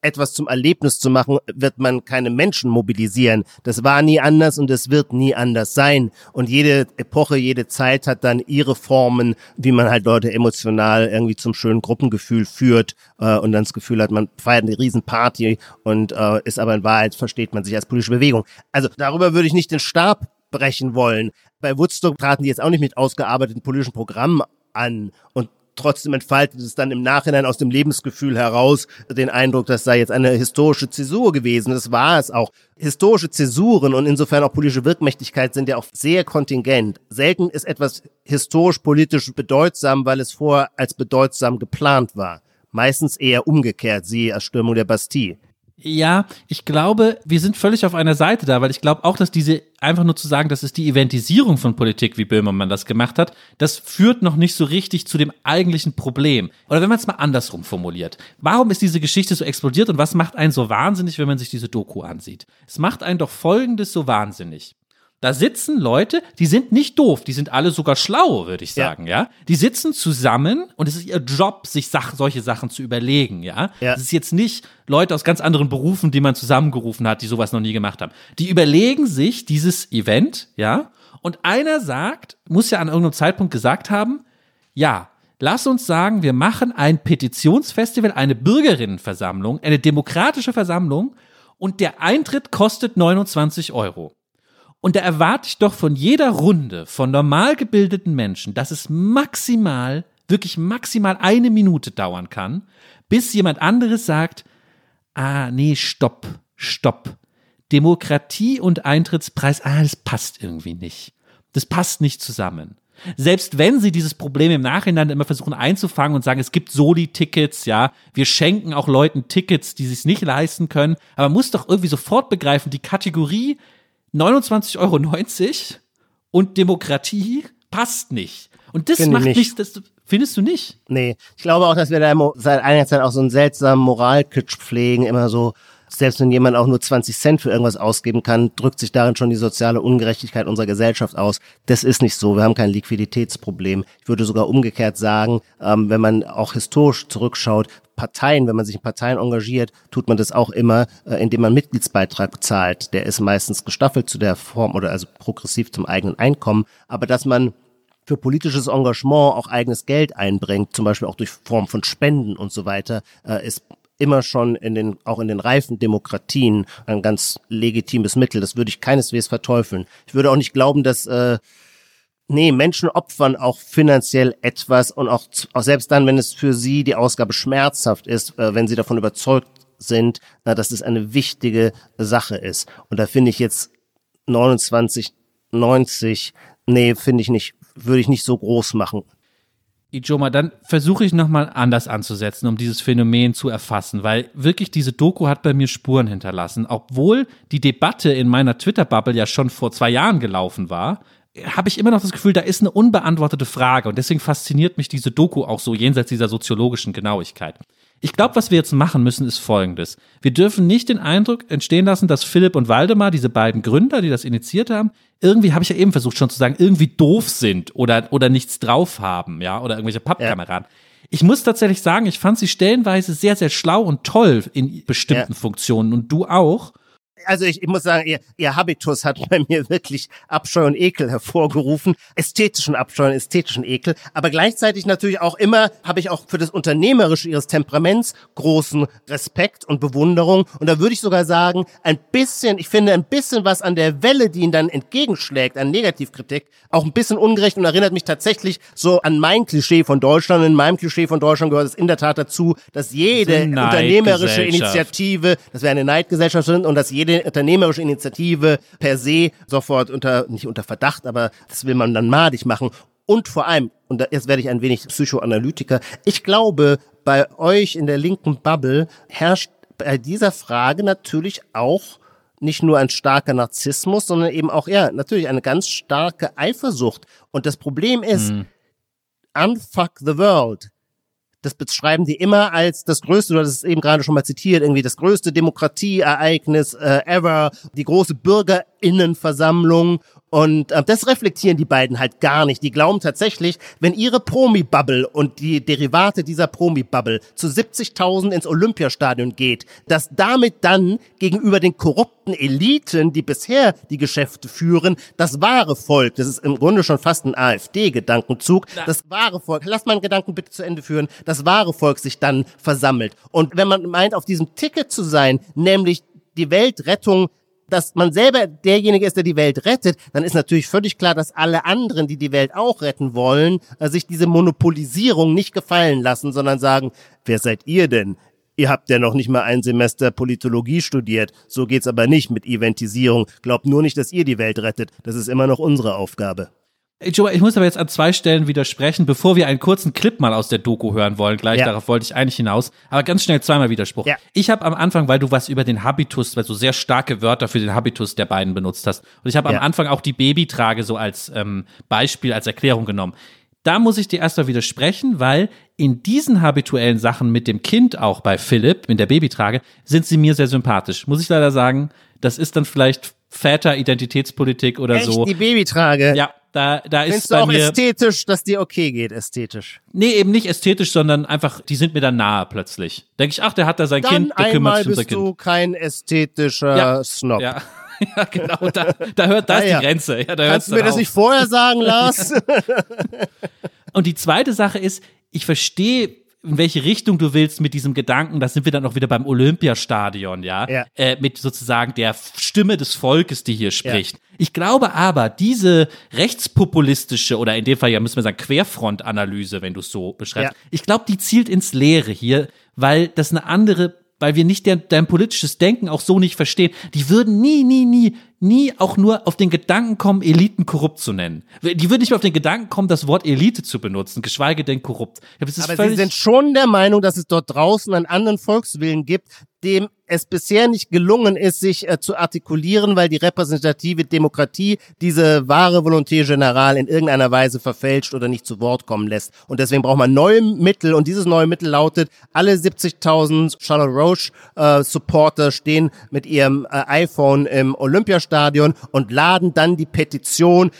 etwas zum Erlebnis zu machen, wird man keine Menschen mobilisieren. Das war nie anders und es wird nie anders sein. Und jede Epoche, jede Zeit hat dann ihre Formen, wie man halt Leute emotional irgendwie zum schönen Gruppengefühl führt äh, und dann das Gefühl hat, man feiert eine Riesenparty und äh, ist aber in Wahrheit, versteht man sich als politische Bewegung. Also darüber würde ich nicht den Stab brechen wollen. Bei Woodstock traten die jetzt auch nicht mit ausgearbeiteten politischen Programmen an und trotzdem entfaltet es dann im Nachhinein aus dem Lebensgefühl heraus den Eindruck, das sei jetzt eine historische Zäsur gewesen. Das war es auch. Historische Zäsuren und insofern auch politische Wirkmächtigkeit sind ja auch sehr kontingent. Selten ist etwas historisch-politisch bedeutsam, weil es vorher als bedeutsam geplant war. Meistens eher umgekehrt, siehe Erstürmung der Bastille. Ja, ich glaube, wir sind völlig auf einer Seite da, weil ich glaube auch, dass diese, einfach nur zu sagen, das ist die Eventisierung von Politik, wie Böhmermann das gemacht hat, das führt noch nicht so richtig zu dem eigentlichen Problem. Oder wenn man es mal andersrum formuliert. Warum ist diese Geschichte so explodiert und was macht einen so wahnsinnig, wenn man sich diese Doku ansieht? Es macht einen doch Folgendes so wahnsinnig. Da sitzen Leute, die sind nicht doof, die sind alle sogar schlau, würde ich sagen, ja. ja. Die sitzen zusammen und es ist ihr Job, sich Sach solche Sachen zu überlegen, ja. ja. Es ist jetzt nicht Leute aus ganz anderen Berufen, die man zusammengerufen hat, die sowas noch nie gemacht haben. Die überlegen sich dieses Event, ja. Und einer sagt, muss ja an irgendeinem Zeitpunkt gesagt haben, ja, lass uns sagen, wir machen ein Petitionsfestival, eine Bürgerinnenversammlung, eine demokratische Versammlung und der Eintritt kostet 29 Euro. Und da erwarte ich doch von jeder Runde von normal gebildeten Menschen, dass es maximal, wirklich maximal eine Minute dauern kann, bis jemand anderes sagt, ah, nee, stopp, stopp. Demokratie und Eintrittspreis, ah, das passt irgendwie nicht. Das passt nicht zusammen. Selbst wenn sie dieses Problem im Nachhinein immer versuchen einzufangen und sagen, es gibt Soli-Tickets, ja, wir schenken auch Leuten Tickets, die sich nicht leisten können, aber man muss doch irgendwie sofort begreifen, die Kategorie 29,90 Euro und Demokratie passt nicht. Und das Finde macht nicht. das findest du nicht? Nee, ich glaube auch, dass wir da seit einiger Zeit auch so einen seltsamen Moralkitsch pflegen, immer so, selbst wenn jemand auch nur 20 Cent für irgendwas ausgeben kann, drückt sich darin schon die soziale Ungerechtigkeit unserer Gesellschaft aus. Das ist nicht so. Wir haben kein Liquiditätsproblem. Ich würde sogar umgekehrt sagen, ähm, wenn man auch historisch zurückschaut, Parteien, wenn man sich in Parteien engagiert, tut man das auch immer, äh, indem man Mitgliedsbeitrag zahlt. Der ist meistens gestaffelt zu der Form oder also progressiv zum eigenen Einkommen. Aber dass man für politisches Engagement auch eigenes Geld einbringt, zum Beispiel auch durch Form von Spenden und so weiter, äh, ist immer schon in den, auch in den reifen Demokratien ein ganz legitimes Mittel. Das würde ich keineswegs verteufeln. Ich würde auch nicht glauben, dass, äh, nee, Menschen opfern auch finanziell etwas und auch, auch selbst dann, wenn es für sie die Ausgabe schmerzhaft ist, äh, wenn sie davon überzeugt sind, na, dass es eine wichtige Sache ist. Und da finde ich jetzt 29, 90, nee, finde ich nicht, würde ich nicht so groß machen. Ijoma, dann versuche ich nochmal anders anzusetzen, um dieses Phänomen zu erfassen, weil wirklich diese Doku hat bei mir Spuren hinterlassen. Obwohl die Debatte in meiner Twitter-Bubble ja schon vor zwei Jahren gelaufen war, habe ich immer noch das Gefühl, da ist eine unbeantwortete Frage und deswegen fasziniert mich diese Doku auch so jenseits dieser soziologischen Genauigkeit. Ich glaube, was wir jetzt machen müssen, ist Folgendes. Wir dürfen nicht den Eindruck entstehen lassen, dass Philipp und Waldemar, diese beiden Gründer, die das initiiert haben, irgendwie, habe ich ja eben versucht schon zu sagen, irgendwie doof sind oder, oder nichts drauf haben, ja, oder irgendwelche Pappkameraden. Ich muss tatsächlich sagen, ich fand sie stellenweise sehr, sehr schlau und toll in bestimmten Ja. Funktionen und du auch. Also ich, ich muss sagen, ihr, ihr Habitus hat bei mir wirklich Abscheu und Ekel hervorgerufen. Ästhetischen Abscheu und ästhetischen Ekel. Aber gleichzeitig natürlich auch immer, habe ich auch für das Unternehmerische ihres Temperaments großen Respekt und Bewunderung. Und da würde ich sogar sagen, ein bisschen, ich finde ein bisschen was an der Welle, die ihnen dann entgegenschlägt, an Negativkritik, auch ein bisschen ungerecht und erinnert mich tatsächlich so an mein Klischee von Deutschland. In meinem Klischee von Deutschland gehört es in der Tat dazu, dass jede unternehmerische Initiative, dass wir eine Neidgesellschaft sind und dass jede jede unternehmerische Initiative per se sofort unter, nicht unter Verdacht, aber das will man dann madig machen. Und vor allem, und jetzt werde ich ein wenig Psychoanalytiker, ich glaube, bei euch in der linken Bubble herrscht bei dieser Frage natürlich auch nicht nur ein starker Narzissmus, sondern eben auch, ja, natürlich eine ganz starke Eifersucht. Und das Problem ist, mhm. unfuck the world das beschreiben die immer als das größte, du hast es eben gerade schon mal zitiert, irgendwie das größte Demokratieereignis äh, ever, die große Bürgerinnenversammlung und äh, das reflektieren die beiden halt gar nicht. Die glauben tatsächlich, wenn ihre Promi-Bubble und die Derivate dieser Promi-Bubble zu 70.000 ins Olympiastadion geht, dass damit dann gegenüber den korrupten Eliten, die bisher die Geschäfte führen, das wahre Volk, das ist im Grunde schon fast ein AfD-Gedankenzug, das wahre Volk, lass meinen Gedanken bitte zu Ende führen, das wahre Volk sich dann versammelt. Und wenn man meint, auf diesem Ticket zu sein, nämlich die Weltrettung dass man selber derjenige ist, der die Welt rettet, dann ist natürlich völlig klar, dass alle anderen, die die Welt auch retten wollen, äh, sich diese Monopolisierung nicht gefallen lassen, sondern sagen, wer seid ihr denn? Ihr habt ja noch nicht mal ein Semester Politologie studiert. So geht's aber nicht mit Eventisierung. Glaubt nur nicht, dass ihr die Welt rettet. Das ist immer noch unsere Aufgabe. Joe, ich muss aber jetzt an zwei Stellen widersprechen, bevor wir einen kurzen Clip mal aus der Doku hören wollen. Gleich Ja. darauf wollte ich eigentlich hinaus. Aber ganz schnell zweimal Widerspruch. Ja. Ich habe am Anfang, weil du was über den Habitus, weil du sehr starke Wörter für den Habitus der beiden benutzt hast. Und ich habe Ja. am Anfang auch die Babytrage so als ähm, Beispiel, als Erklärung genommen. Da muss ich dir erstmal widersprechen, weil in diesen habituellen Sachen mit dem Kind auch bei Philipp, mit der Babytrage, sind sie mir sehr sympathisch. Muss ich leider sagen, das ist dann vielleicht Väter-Identitätspolitik oder Echt, so. die Babytrage. Ja, da, da ist Findest du bei auch mir. ästhetisch, dass dir okay geht, ästhetisch? Nee, eben nicht ästhetisch, sondern einfach, die sind mir dann nahe plötzlich. Denke ich, ach, der hat da sein Dann Kind, der kümmert sich um sein bist du Kind. kein ästhetischer Ja. Snob. Ja. ja, genau, da, da hört, da ist Ah, ja. die Grenze. Ja, da Kannst du mir das auf. nicht vorher sagen, Lars? Und die zweite Sache ist, ich verstehe, in welche Richtung du willst mit diesem Gedanken, da sind wir dann auch wieder beim Olympiastadion, ja, Ja. Äh, mit sozusagen der Stimme des Volkes, die hier spricht. Ich glaube aber, diese rechtspopulistische oder in dem Fall ja müssen wir sagen Querfrontanalyse, wenn du es so beschreibst, Ja. ich glaube, die zielt ins Leere hier, weil das eine andere weil wir nicht dein, dein politisches Denken auch so nicht verstehen. Die würden nie, nie, nie, nie auch nur auf den Gedanken kommen, Eliten korrupt zu nennen. Die würden nicht mehr auf den Gedanken kommen, das Wort Elite zu benutzen, geschweige denn korrupt. Aber sie sind schon der Meinung, dass es dort draußen einen anderen Volkswillen gibt, dem es bisher nicht gelungen ist, sich äh, zu artikulieren, weil die repräsentative Demokratie diese wahre Volonté Générale in irgendeiner Weise verfälscht oder nicht zu Wort kommen lässt. Und deswegen braucht man neue Mittel und dieses neue Mittel lautet, alle 70.000 Charlotte Roche äh, Supporter stehen mit ihrem äh, iPhone im Olympiastadion und laden dann die Petition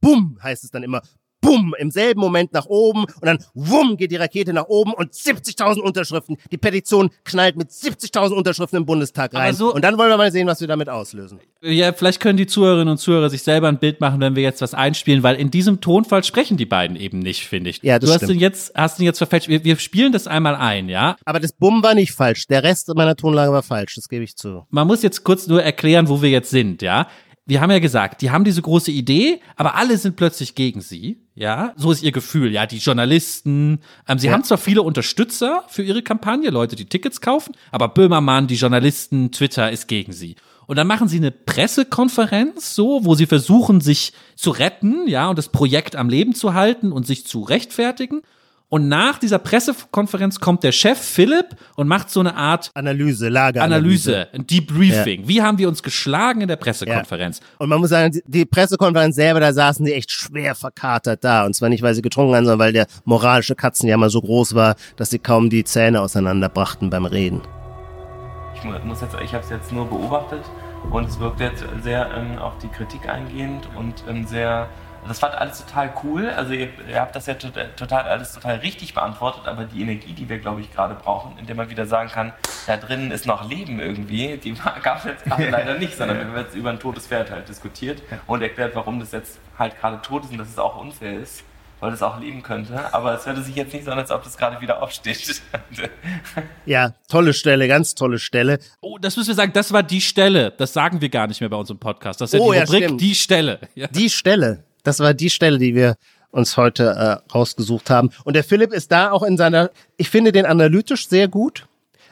Bumm, heißt es dann immer. Bumm, im selben Moment nach oben und dann wumm geht die Rakete nach oben und 70.000 Unterschriften. Die Petition knallt mit 70.000 Unterschriften im Bundestag rein. So- und dann wollen wir mal sehen, was wir damit auslösen. ja, vielleicht können die Zuhörerinnen und Zuhörer sich selber ein Bild machen, wenn wir jetzt was einspielen, weil in diesem Tonfall sprechen die beiden eben nicht, finde ich. Ja, das du hast stimmt. den jetzt, hast den jetzt verfälscht. Wir, wir spielen das einmal ein, ja. Aber das Bumm war nicht falsch. Der Rest meiner Tonlage war falsch, das gebe ich zu. man muss jetzt kurz nur erklären, wo wir jetzt sind, ja. Wir haben ja gesagt, die haben diese große Idee, aber alle sind plötzlich gegen sie, ja. So ist ihr Gefühl, ja. Die Journalisten, ähm, sie Ja. haben zwar viele Unterstützer für ihre Kampagne, Leute, die Tickets kaufen, aber Böhmermann, die Journalisten, Twitter ist gegen sie. Und dann machen sie eine Pressekonferenz, so, wo sie versuchen, sich zu retten, ja, und das Projekt am Leben zu halten und sich zu rechtfertigen. Und nach dieser Pressekonferenz kommt der Chef Philipp und macht so eine Art Analyse, Lageanalyse. Analyse, ein Debriefing. Wie haben wir uns geschlagen in der Pressekonferenz? Und man muss sagen, die- Pressekonferenz selber, da saßen die echt schwer verkatert da. Und zwar nicht, weil sie getrunken haben, sondern weil der moralische Katzenjammer so groß war, dass sie kaum die Zähne auseinanderbrachten beim Reden. Ich mu- muss jetzt, ich habe es jetzt nur beobachtet und es wirkt jetzt sehr ähm, auf die Kritik eingehend und ähm, sehr. Das war alles total cool. Also ihr, ihr habt das ja total, total alles total richtig beantwortet, aber die Energie, die wir glaube ich gerade brauchen, indem man wieder sagen kann, da drinnen ist noch Leben irgendwie, die gab es jetzt gerade leider nicht, sondern wir haben jetzt über ein totes Pferd halt diskutiert und erklärt, warum das jetzt halt gerade tot ist und dass es auch unfair ist, weil es auch leben könnte. Aber es hörte sich jetzt nicht so an, als ob das gerade wieder aufsteht. Ja, tolle Stelle, ganz tolle Stelle. Oh, das müssen wir sagen, das war die Stelle. Das sagen wir gar nicht mehr bei unserem Podcast. Das ist ja Oh, die ja, Rubrik, stimmt. die Stelle. Ja. Die Stelle, das war die Stelle, die wir uns heute äh, rausgesucht haben. Und der Philipp ist da auch in seiner, ich finde den analytisch sehr gut.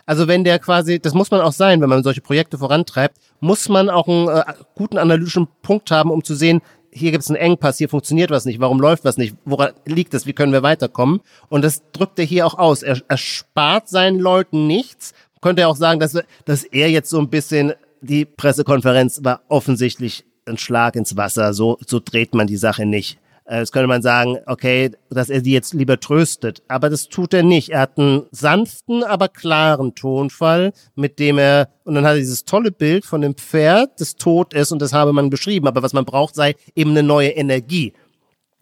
Also wenn der quasi, das muss man auch sein, wenn man solche Projekte vorantreibt, muss man auch einen äh, guten analytischen Punkt haben, um zu sehen, hier gibt es einen Engpass, hier funktioniert was nicht, warum läuft was nicht, woran liegt es, wie können wir weiterkommen? Und das drückt er hier auch aus. Er, er spart seinen Leuten nichts. Könnte er auch sagen, dass, dass er jetzt so ein bisschen, die Pressekonferenz war offensichtlich ein Schlag ins Wasser, so, so dreht man die Sache nicht. Äh, Jetzt könnte man sagen, okay, dass er sie jetzt lieber tröstet. Aber das tut er nicht. Er hat einen sanften, aber klaren Tonfall, mit dem er, und dann hat er dieses tolle Bild von dem Pferd, das tot ist, und das habe man beschrieben. Aber was man braucht, sei eben eine neue Energie.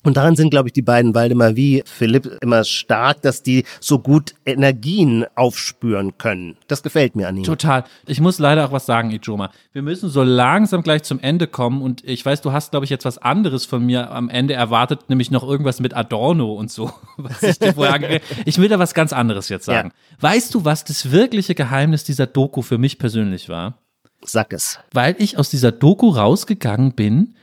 Und daran sind, glaube ich, die beiden Waldemar wie Philipp immer stark, dass die so gut Energien aufspüren können. Das gefällt mir an ihnen. Total. Ich muss leider auch was sagen, Ijoma. Wir müssen so langsam gleich zum Ende kommen und ich weiß, du hast, glaube ich, jetzt was anderes von mir am Ende erwartet, nämlich noch irgendwas mit Adorno und so. Was ich, dir vorher ich will da was ganz anderes jetzt sagen. Weißt du, was das wirkliche Geheimnis dieser Doku für mich persönlich war? Sag es. weil ich aus dieser Doku rausgegangen bin,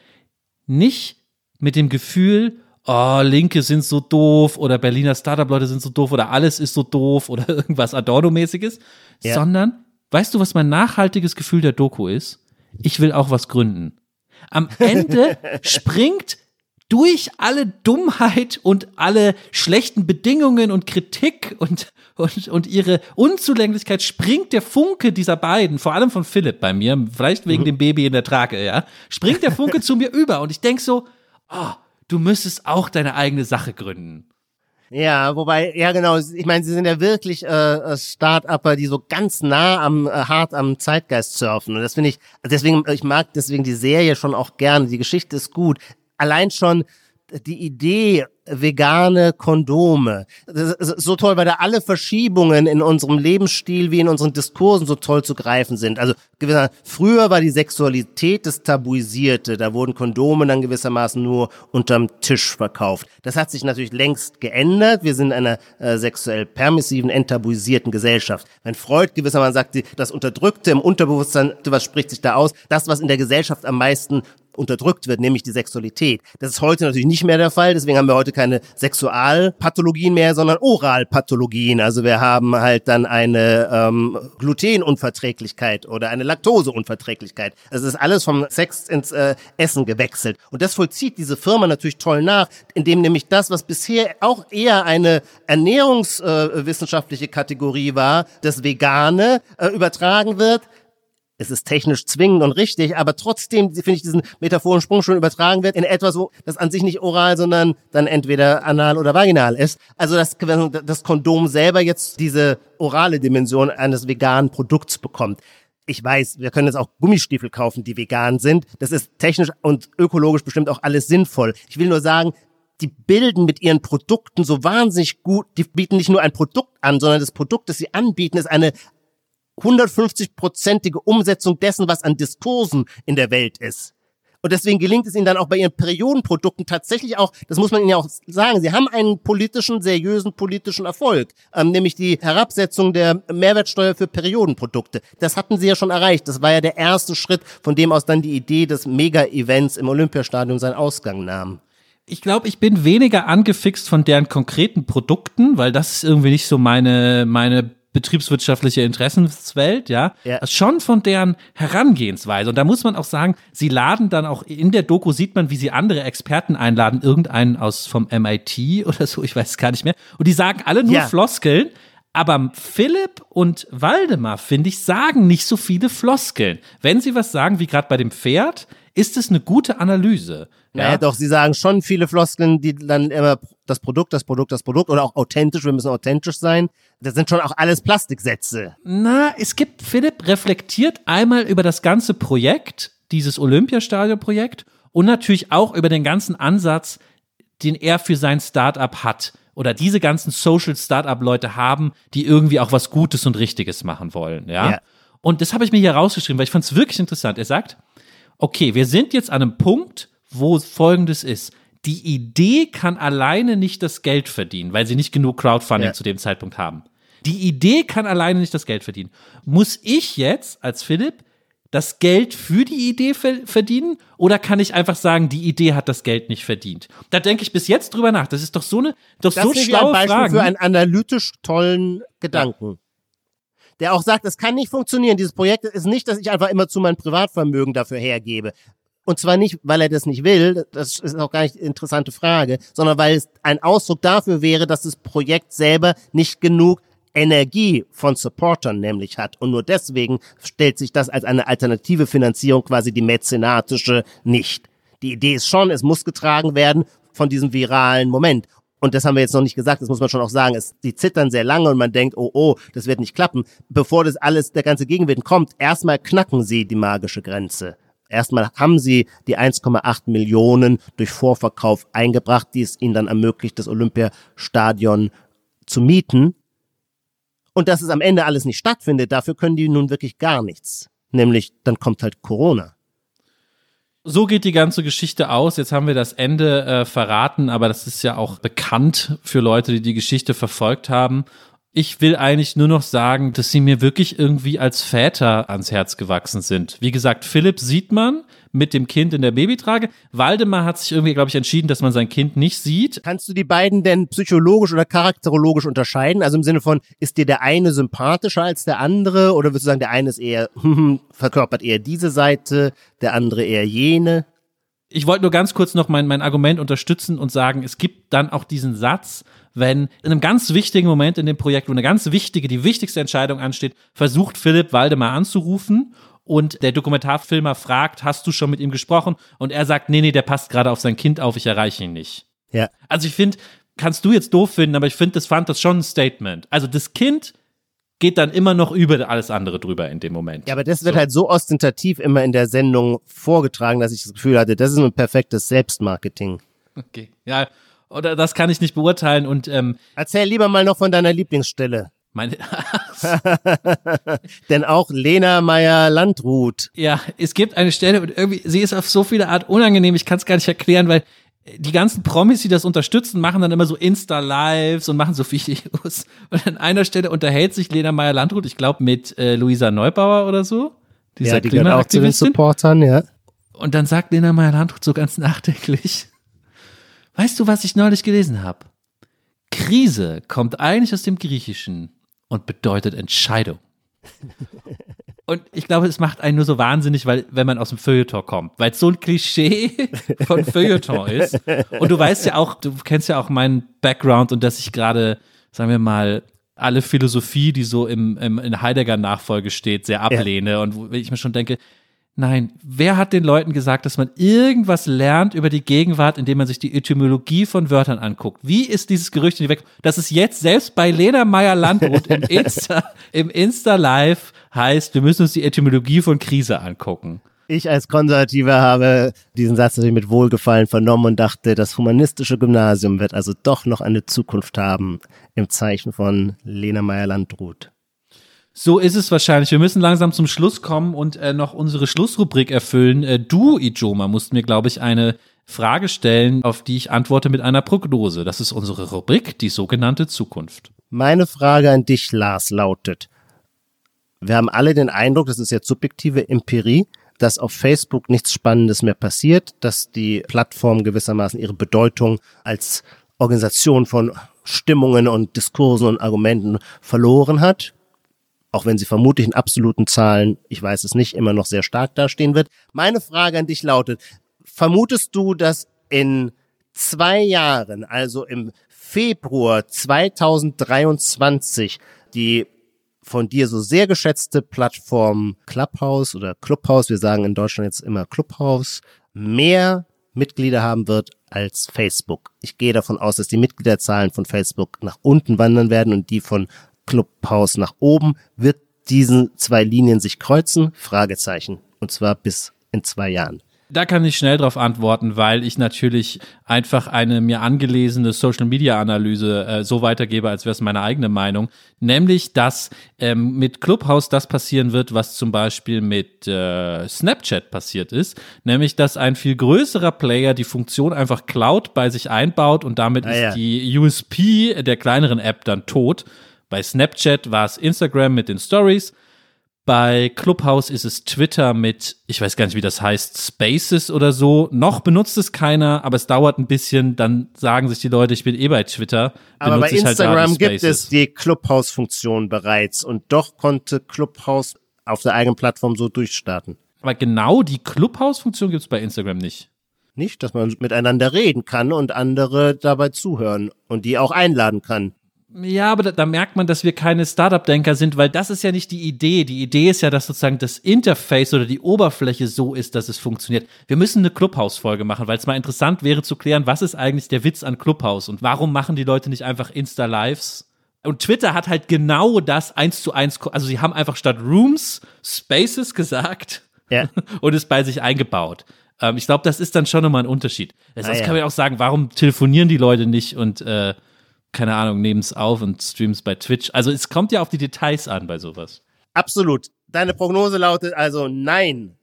nicht mit dem Gefühl, oh, Linke sind so doof oder Berliner Startup-Leute sind so doof oder alles ist so doof oder irgendwas Adorno-mäßiges, Ja. sondern, weißt du, was mein nachhaltiges Gefühl der Doku ist? Ich will auch was gründen. Am Ende springt durch alle Dummheit und alle schlechten Bedingungen und Kritik und, und, und ihre Unzulänglichkeit springt der Funke dieser beiden, vor allem von Philipp bei mir, vielleicht wegen dem Baby in der Trage, ja, springt der Funke zu mir über und ich denk so, oh, du müsstest auch deine eigene Sache gründen. Ja, wobei, ja genau, ich meine, sie sind ja wirklich äh, äh, Start-Upper, die so ganz nah am, äh, hart am Zeitgeist surfen. Und das finde ich, deswegen, ich mag deswegen die Serie schon auch gerne. Die Geschichte ist gut. Allein schon die Idee, vegane Kondome. So toll, weil da alle Verschiebungen in unserem Lebensstil wie in unseren Diskursen so toll zu greifen sind. Also früher war die Sexualität das Tabuisierte. Da wurden Kondome dann gewissermaßen nur unterm Tisch verkauft. Das hat sich natürlich längst geändert. Wir sind in einer äh, sexuell permissiven, enttabuisierten Gesellschaft. Wenn Freud gewissermaßen sagt, das Unterdrückte im Unterbewusstsein, was spricht sich da aus? Das, was in der Gesellschaft am meisten unterdrückt wird, nämlich die Sexualität. Das ist heute natürlich nicht mehr der Fall, deswegen haben wir heute keine Sexualpathologien mehr, sondern Oralpathologien. Also wir haben halt dann eine ähm, Glutenunverträglichkeit oder eine Laktoseunverträglichkeit. Es ist alles vom Sex ins äh, Essen gewechselt. Und das vollzieht diese Firma natürlich toll nach, indem nämlich das, was bisher auch eher eine ernährungswissenschaftliche Kategorie war, das Vegane, äh, übertragen wird es ist technisch zwingend und richtig, aber trotzdem finde ich diesen metaphoren Sprung schon übertragen wird in etwas, wo das an sich nicht oral, sondern dann entweder anal oder vaginal ist. Also dass das Kondom selber jetzt diese orale Dimension eines veganen Produkts bekommt. Ich weiß, wir können jetzt auch Gummistiefel kaufen, die vegan sind. Das ist technisch und ökologisch bestimmt auch alles sinnvoll. Ich will nur sagen, die bilden mit ihren Produkten so wahnsinnig gut, die bieten nicht nur ein Produkt an, sondern das Produkt, das sie anbieten, ist eine 150-prozentige Umsetzung dessen, was an Diskursen in der Welt ist. Und deswegen gelingt es ihnen dann auch bei ihren Periodenprodukten tatsächlich auch, das muss man ihnen ja auch sagen, sie haben einen politischen, seriösen politischen Erfolg, ähm, nämlich die Herabsetzung der Mehrwertsteuer für Periodenprodukte. Das hatten sie ja schon erreicht. Das war ja der erste Schritt, von dem aus dann die Idee des Mega-Events im Olympiastadion seinen Ausgang nahm. Ich glaube, ich bin weniger angefixt von deren konkreten Produkten, weil das ist irgendwie nicht so meine, meine betriebswirtschaftliche Interessenswelt, ja, Ja. Schon von deren Herangehensweise. Und da muss man auch sagen, sie laden dann auch in der Doku sieht man, wie sie andere Experten einladen, irgendeinen aus vom MIT oder so, ich weiß es gar nicht mehr. Und die sagen alle nur Ja. Floskeln. Aber Philipp und Waldemar, finde ich, sagen nicht so viele Floskeln. Wenn sie was sagen, wie gerade bei dem Pferd, ist es eine gute Analyse. Ja, doch, sie sagen schon viele Floskeln, die dann immer das Produkt, das Produkt, das Produkt oder auch authentisch, wir müssen authentisch sein. Das sind schon auch alles Plastiksätze. Na, es gibt, Philipp reflektiert einmal über das ganze Projekt, dieses Olympiastadion-Projekt und natürlich auch über den ganzen Ansatz, den er für sein Startup hat. Oder diese ganzen Social Startup-Leute haben, die irgendwie auch was Gutes und Richtiges machen wollen, ja. Ja. Und das habe ich mir hier rausgeschrieben, weil ich fand es wirklich interessant. Er sagt, okay, wir sind jetzt an einem Punkt, wo folgendes ist. Die Idee kann alleine nicht das Geld verdienen, weil sie nicht genug Crowdfunding Ja. zu dem Zeitpunkt haben. Die Idee kann alleine nicht das Geld verdienen. Muss ich jetzt als Philipp das Geld für die Idee ver verdienen oder kann ich einfach sagen, die Idee hat das Geld nicht verdient? Da denke ich bis jetzt drüber nach. Das ist doch so eine, doch Das so ist wie ein schlaue Beispiel Fragen. für einen analytisch tollen Gedanken. der auch sagt, es kann nicht funktionieren. Dieses Projekt ist nicht, dass ich einfach immer zu meinem Privatvermögen dafür hergebe. Und zwar nicht, weil er das nicht will, das ist auch gar nicht eine interessante Frage, sondern weil es ein Ausdruck dafür wäre, dass das Projekt selber nicht genug Energie von Supportern nämlich hat. Und nur deswegen stellt sich das als eine alternative Finanzierung quasi die mäzenatische nicht. Die Idee ist schon, es muss getragen werden von diesem viralen Moment. Und das haben wir jetzt noch nicht gesagt, das muss man schon auch sagen. Es, die zittern sehr lange und man denkt, oh, oh, das wird nicht klappen. Bevor das alles, der ganze Gegenwind kommt, erstmal knacken sie die magische Grenze. Erstmal haben sie die 1,8 Millionen durch Vorverkauf eingebracht, die es ihnen dann ermöglicht, das Olympiastadion zu mieten. Und dass es am Ende alles nicht stattfindet, dafür können die nun wirklich gar nichts. Nämlich, dann kommt halt Corona. So geht die ganze Geschichte aus. Jetzt haben wir das Ende äh, verraten, aber das ist ja auch bekannt für Leute, die die Geschichte verfolgt haben. Ich will eigentlich nur noch sagen, dass sie mir wirklich irgendwie als Väter ans Herz gewachsen sind. Wie gesagt, Philipp sieht man mit dem Kind in der Babytrage. Waldemar hat sich irgendwie, glaube ich, entschieden, dass man sein Kind nicht sieht. Kannst du die beiden denn psychologisch oder charakterologisch unterscheiden? Also im Sinne von, ist dir der eine sympathischer als der andere? Oder würdest du sagen, der eine ist eher, verkörpert eher diese Seite, der andere eher jene? Ich wollte nur ganz kurz noch mein, mein Argument unterstützen und sagen, es gibt dann auch diesen Satz, wenn in einem ganz wichtigen Moment in dem Projekt, wo eine ganz wichtige, die wichtigste Entscheidung ansteht, versucht Philipp Waldemar anzurufen und der Dokumentarfilmer fragt, hast du schon mit ihm gesprochen? Und er sagt, nee, nee, der passt gerade auf sein Kind auf, ich erreiche ihn nicht. Ja. Also ich finde, kannst du jetzt doof finden, aber ich finde, das fand das schon ein Statement. Also das Kind geht dann immer noch über alles andere drüber in dem Moment. Ja, aber das wird so. halt so ostentativ immer in der Sendung vorgetragen, dass ich das Gefühl hatte, das ist ein perfektes Selbstmarketing. Okay. Ja, oder das kann ich nicht beurteilen und ähm, Erzähl lieber mal noch von deiner Lieblingsstelle. Meine, Denn auch Lena Meyer-Landrut. Ja, es gibt eine Stelle und irgendwie, sie ist auf so viele Art unangenehm, ich kann es gar nicht erklären, weil die ganzen Promis, die das unterstützen, machen dann immer so Insta-Lives und machen so Videos. Und an einer Stelle unterhält sich Lena Meyer-Landrut, ich glaube, mit äh, Luisa Neubauer oder so. Dieser ja, die gehört auch zu den Supportern, ja. Und dann sagt Lena Meyer-Landrut so ganz nachdenklich, weißt du, was ich neulich gelesen habe? Krise kommt eigentlich aus dem Griechischen und bedeutet Entscheidung. Und ich glaube, es macht einen nur so wahnsinnig, weil, wenn man aus dem Feuilleton kommt, weil es so ein Klischee von Feuilleton ist. Und du weißt ja auch, du kennst ja auch meinen Background und dass ich gerade, sagen wir mal, alle Philosophie, die so im, im in Heidegger-Nachfolge steht, sehr ablehne. Ja. Und wo ich mir schon denke, Nein, wer hat den Leuten gesagt, dass man irgendwas lernt über die Gegenwart, indem man sich die Etymologie von Wörtern anguckt? Wie ist dieses Gerücht in die Weg, dass es jetzt selbst bei Lena Meyer-Landrut im Insta, im Insta Live heißt, wir müssen uns die Etymologie von Krise angucken? Ich als Konservativer habe diesen Satz natürlich mit Wohlgefallen vernommen und dachte, das humanistische Gymnasium wird also doch noch eine Zukunft haben im Zeichen von Lena Meyer-Landrut. So ist es wahrscheinlich. Wir müssen langsam zum Schluss kommen und äh, noch unsere Schlussrubrik erfüllen. Äh, du, Ijoma, musst mir, glaube ich, eine Frage stellen, auf die ich antworte mit einer Prognose. Das ist unsere Rubrik, die sogenannte Zukunft. Meine Frage an dich, Lars, lautet, wir haben alle den Eindruck, das ist jetzt subjektive Empirie, dass auf Facebook nichts Spannendes mehr passiert, dass die Plattform gewissermaßen ihre Bedeutung als Organisation von Stimmungen und Diskursen und Argumenten verloren hat auch wenn sie vermutlich in absoluten Zahlen, ich weiß es nicht, immer noch sehr stark dastehen wird. Meine Frage an dich lautet, vermutest du, dass in zwei Jahren, also im Februar 2023, die von dir so sehr geschätzte Plattform Clubhouse oder Clubhouse, wir sagen in Deutschland jetzt immer Clubhouse, mehr Mitglieder haben wird als Facebook. Ich gehe davon aus, dass die Mitgliederzahlen von Facebook nach unten wandern werden und die von Clubhaus nach oben. Wird diesen zwei Linien sich kreuzen? Fragezeichen. Und zwar bis in zwei Jahren. Da kann ich schnell darauf antworten, weil ich natürlich einfach eine mir angelesene Social Media Analyse äh, so weitergebe, als wäre es meine eigene Meinung. Nämlich, dass ähm, mit Clubhouse das passieren wird, was zum Beispiel mit äh, Snapchat passiert ist. Nämlich, dass ein viel größerer Player die Funktion einfach Cloud bei sich einbaut und damit ah, ist ja. die USP der kleineren App dann tot. Bei Snapchat war es Instagram mit den Stories. Bei Clubhouse ist es Twitter mit, ich weiß gar nicht, wie das heißt, Spaces oder so. Noch benutzt es keiner, aber es dauert ein bisschen. Dann sagen sich die Leute, ich bin eh bei Twitter. Aber bei halt Instagram die gibt es die Clubhouse-Funktion bereits und doch konnte Clubhouse auf der eigenen Plattform so durchstarten. Aber genau die Clubhouse-Funktion gibt es bei Instagram nicht. Nicht, dass man miteinander reden kann und andere dabei zuhören und die auch einladen kann. Ja, aber da, da merkt man, dass wir keine Startup-Denker sind, weil das ist ja nicht die Idee. Die Idee ist ja, dass sozusagen das Interface oder die Oberfläche so ist, dass es funktioniert. Wir müssen eine Clubhouse-Folge machen, weil es mal interessant wäre zu klären, was ist eigentlich der Witz an Clubhouse und warum machen die Leute nicht einfach Insta-Lives? Und Twitter hat halt genau das eins zu eins, also sie haben einfach statt Rooms Spaces gesagt Ja. und es bei sich eingebaut. Ähm, ich glaube, das ist dann schon nochmal ein Unterschied. Sonst Ah, ja. kann man auch sagen, warum telefonieren die Leute nicht und äh, keine Ahnung, nehmen es auf und streamen es bei Twitch. Also es kommt ja auf die Details an bei sowas. Absolut. Deine Prognose lautet also nein.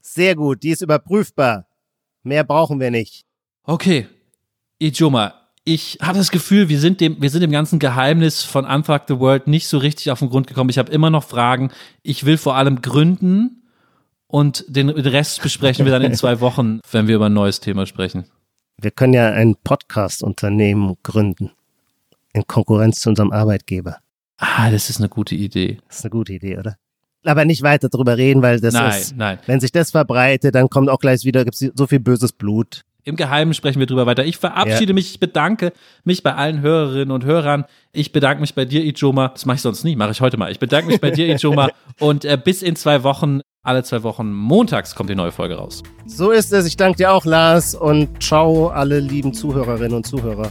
Sehr gut, die ist überprüfbar. Mehr brauchen wir nicht. Okay, Ijoma, ich habe das Gefühl, wir sind, dem, wir sind dem ganzen Geheimnis von Unfuck the World nicht so richtig auf den Grund gekommen. Ich habe immer noch Fragen. Ich will vor allem gründen und den Rest besprechen wir dann in zwei Wochen, wenn wir über ein neues Thema sprechen. Wir können ja ein Podcast-Unternehmen gründen. In Konkurrenz zu unserem Arbeitgeber. Ah, das ist eine gute Idee. Das ist eine gute Idee, oder? Aber nicht weiter drüber reden, weil das nein, ist, nein. wenn sich das verbreitet, dann kommt auch gleich wieder, gibt's so viel böses Blut. Im Geheimen sprechen wir drüber weiter. Ich verabschiede Ja. mich, ich bedanke mich bei allen Hörerinnen und Hörern. Ich bedanke mich bei dir, Ijoma. Das mache ich sonst nie, mache ich heute mal. Ich bedanke mich bei dir, Ijoma. Und äh, bis in zwei Wochen, alle zwei Wochen, montags kommt die neue Folge raus. So ist es. Ich danke dir auch, Lars, und ciao alle lieben Zuhörerinnen und Zuhörer.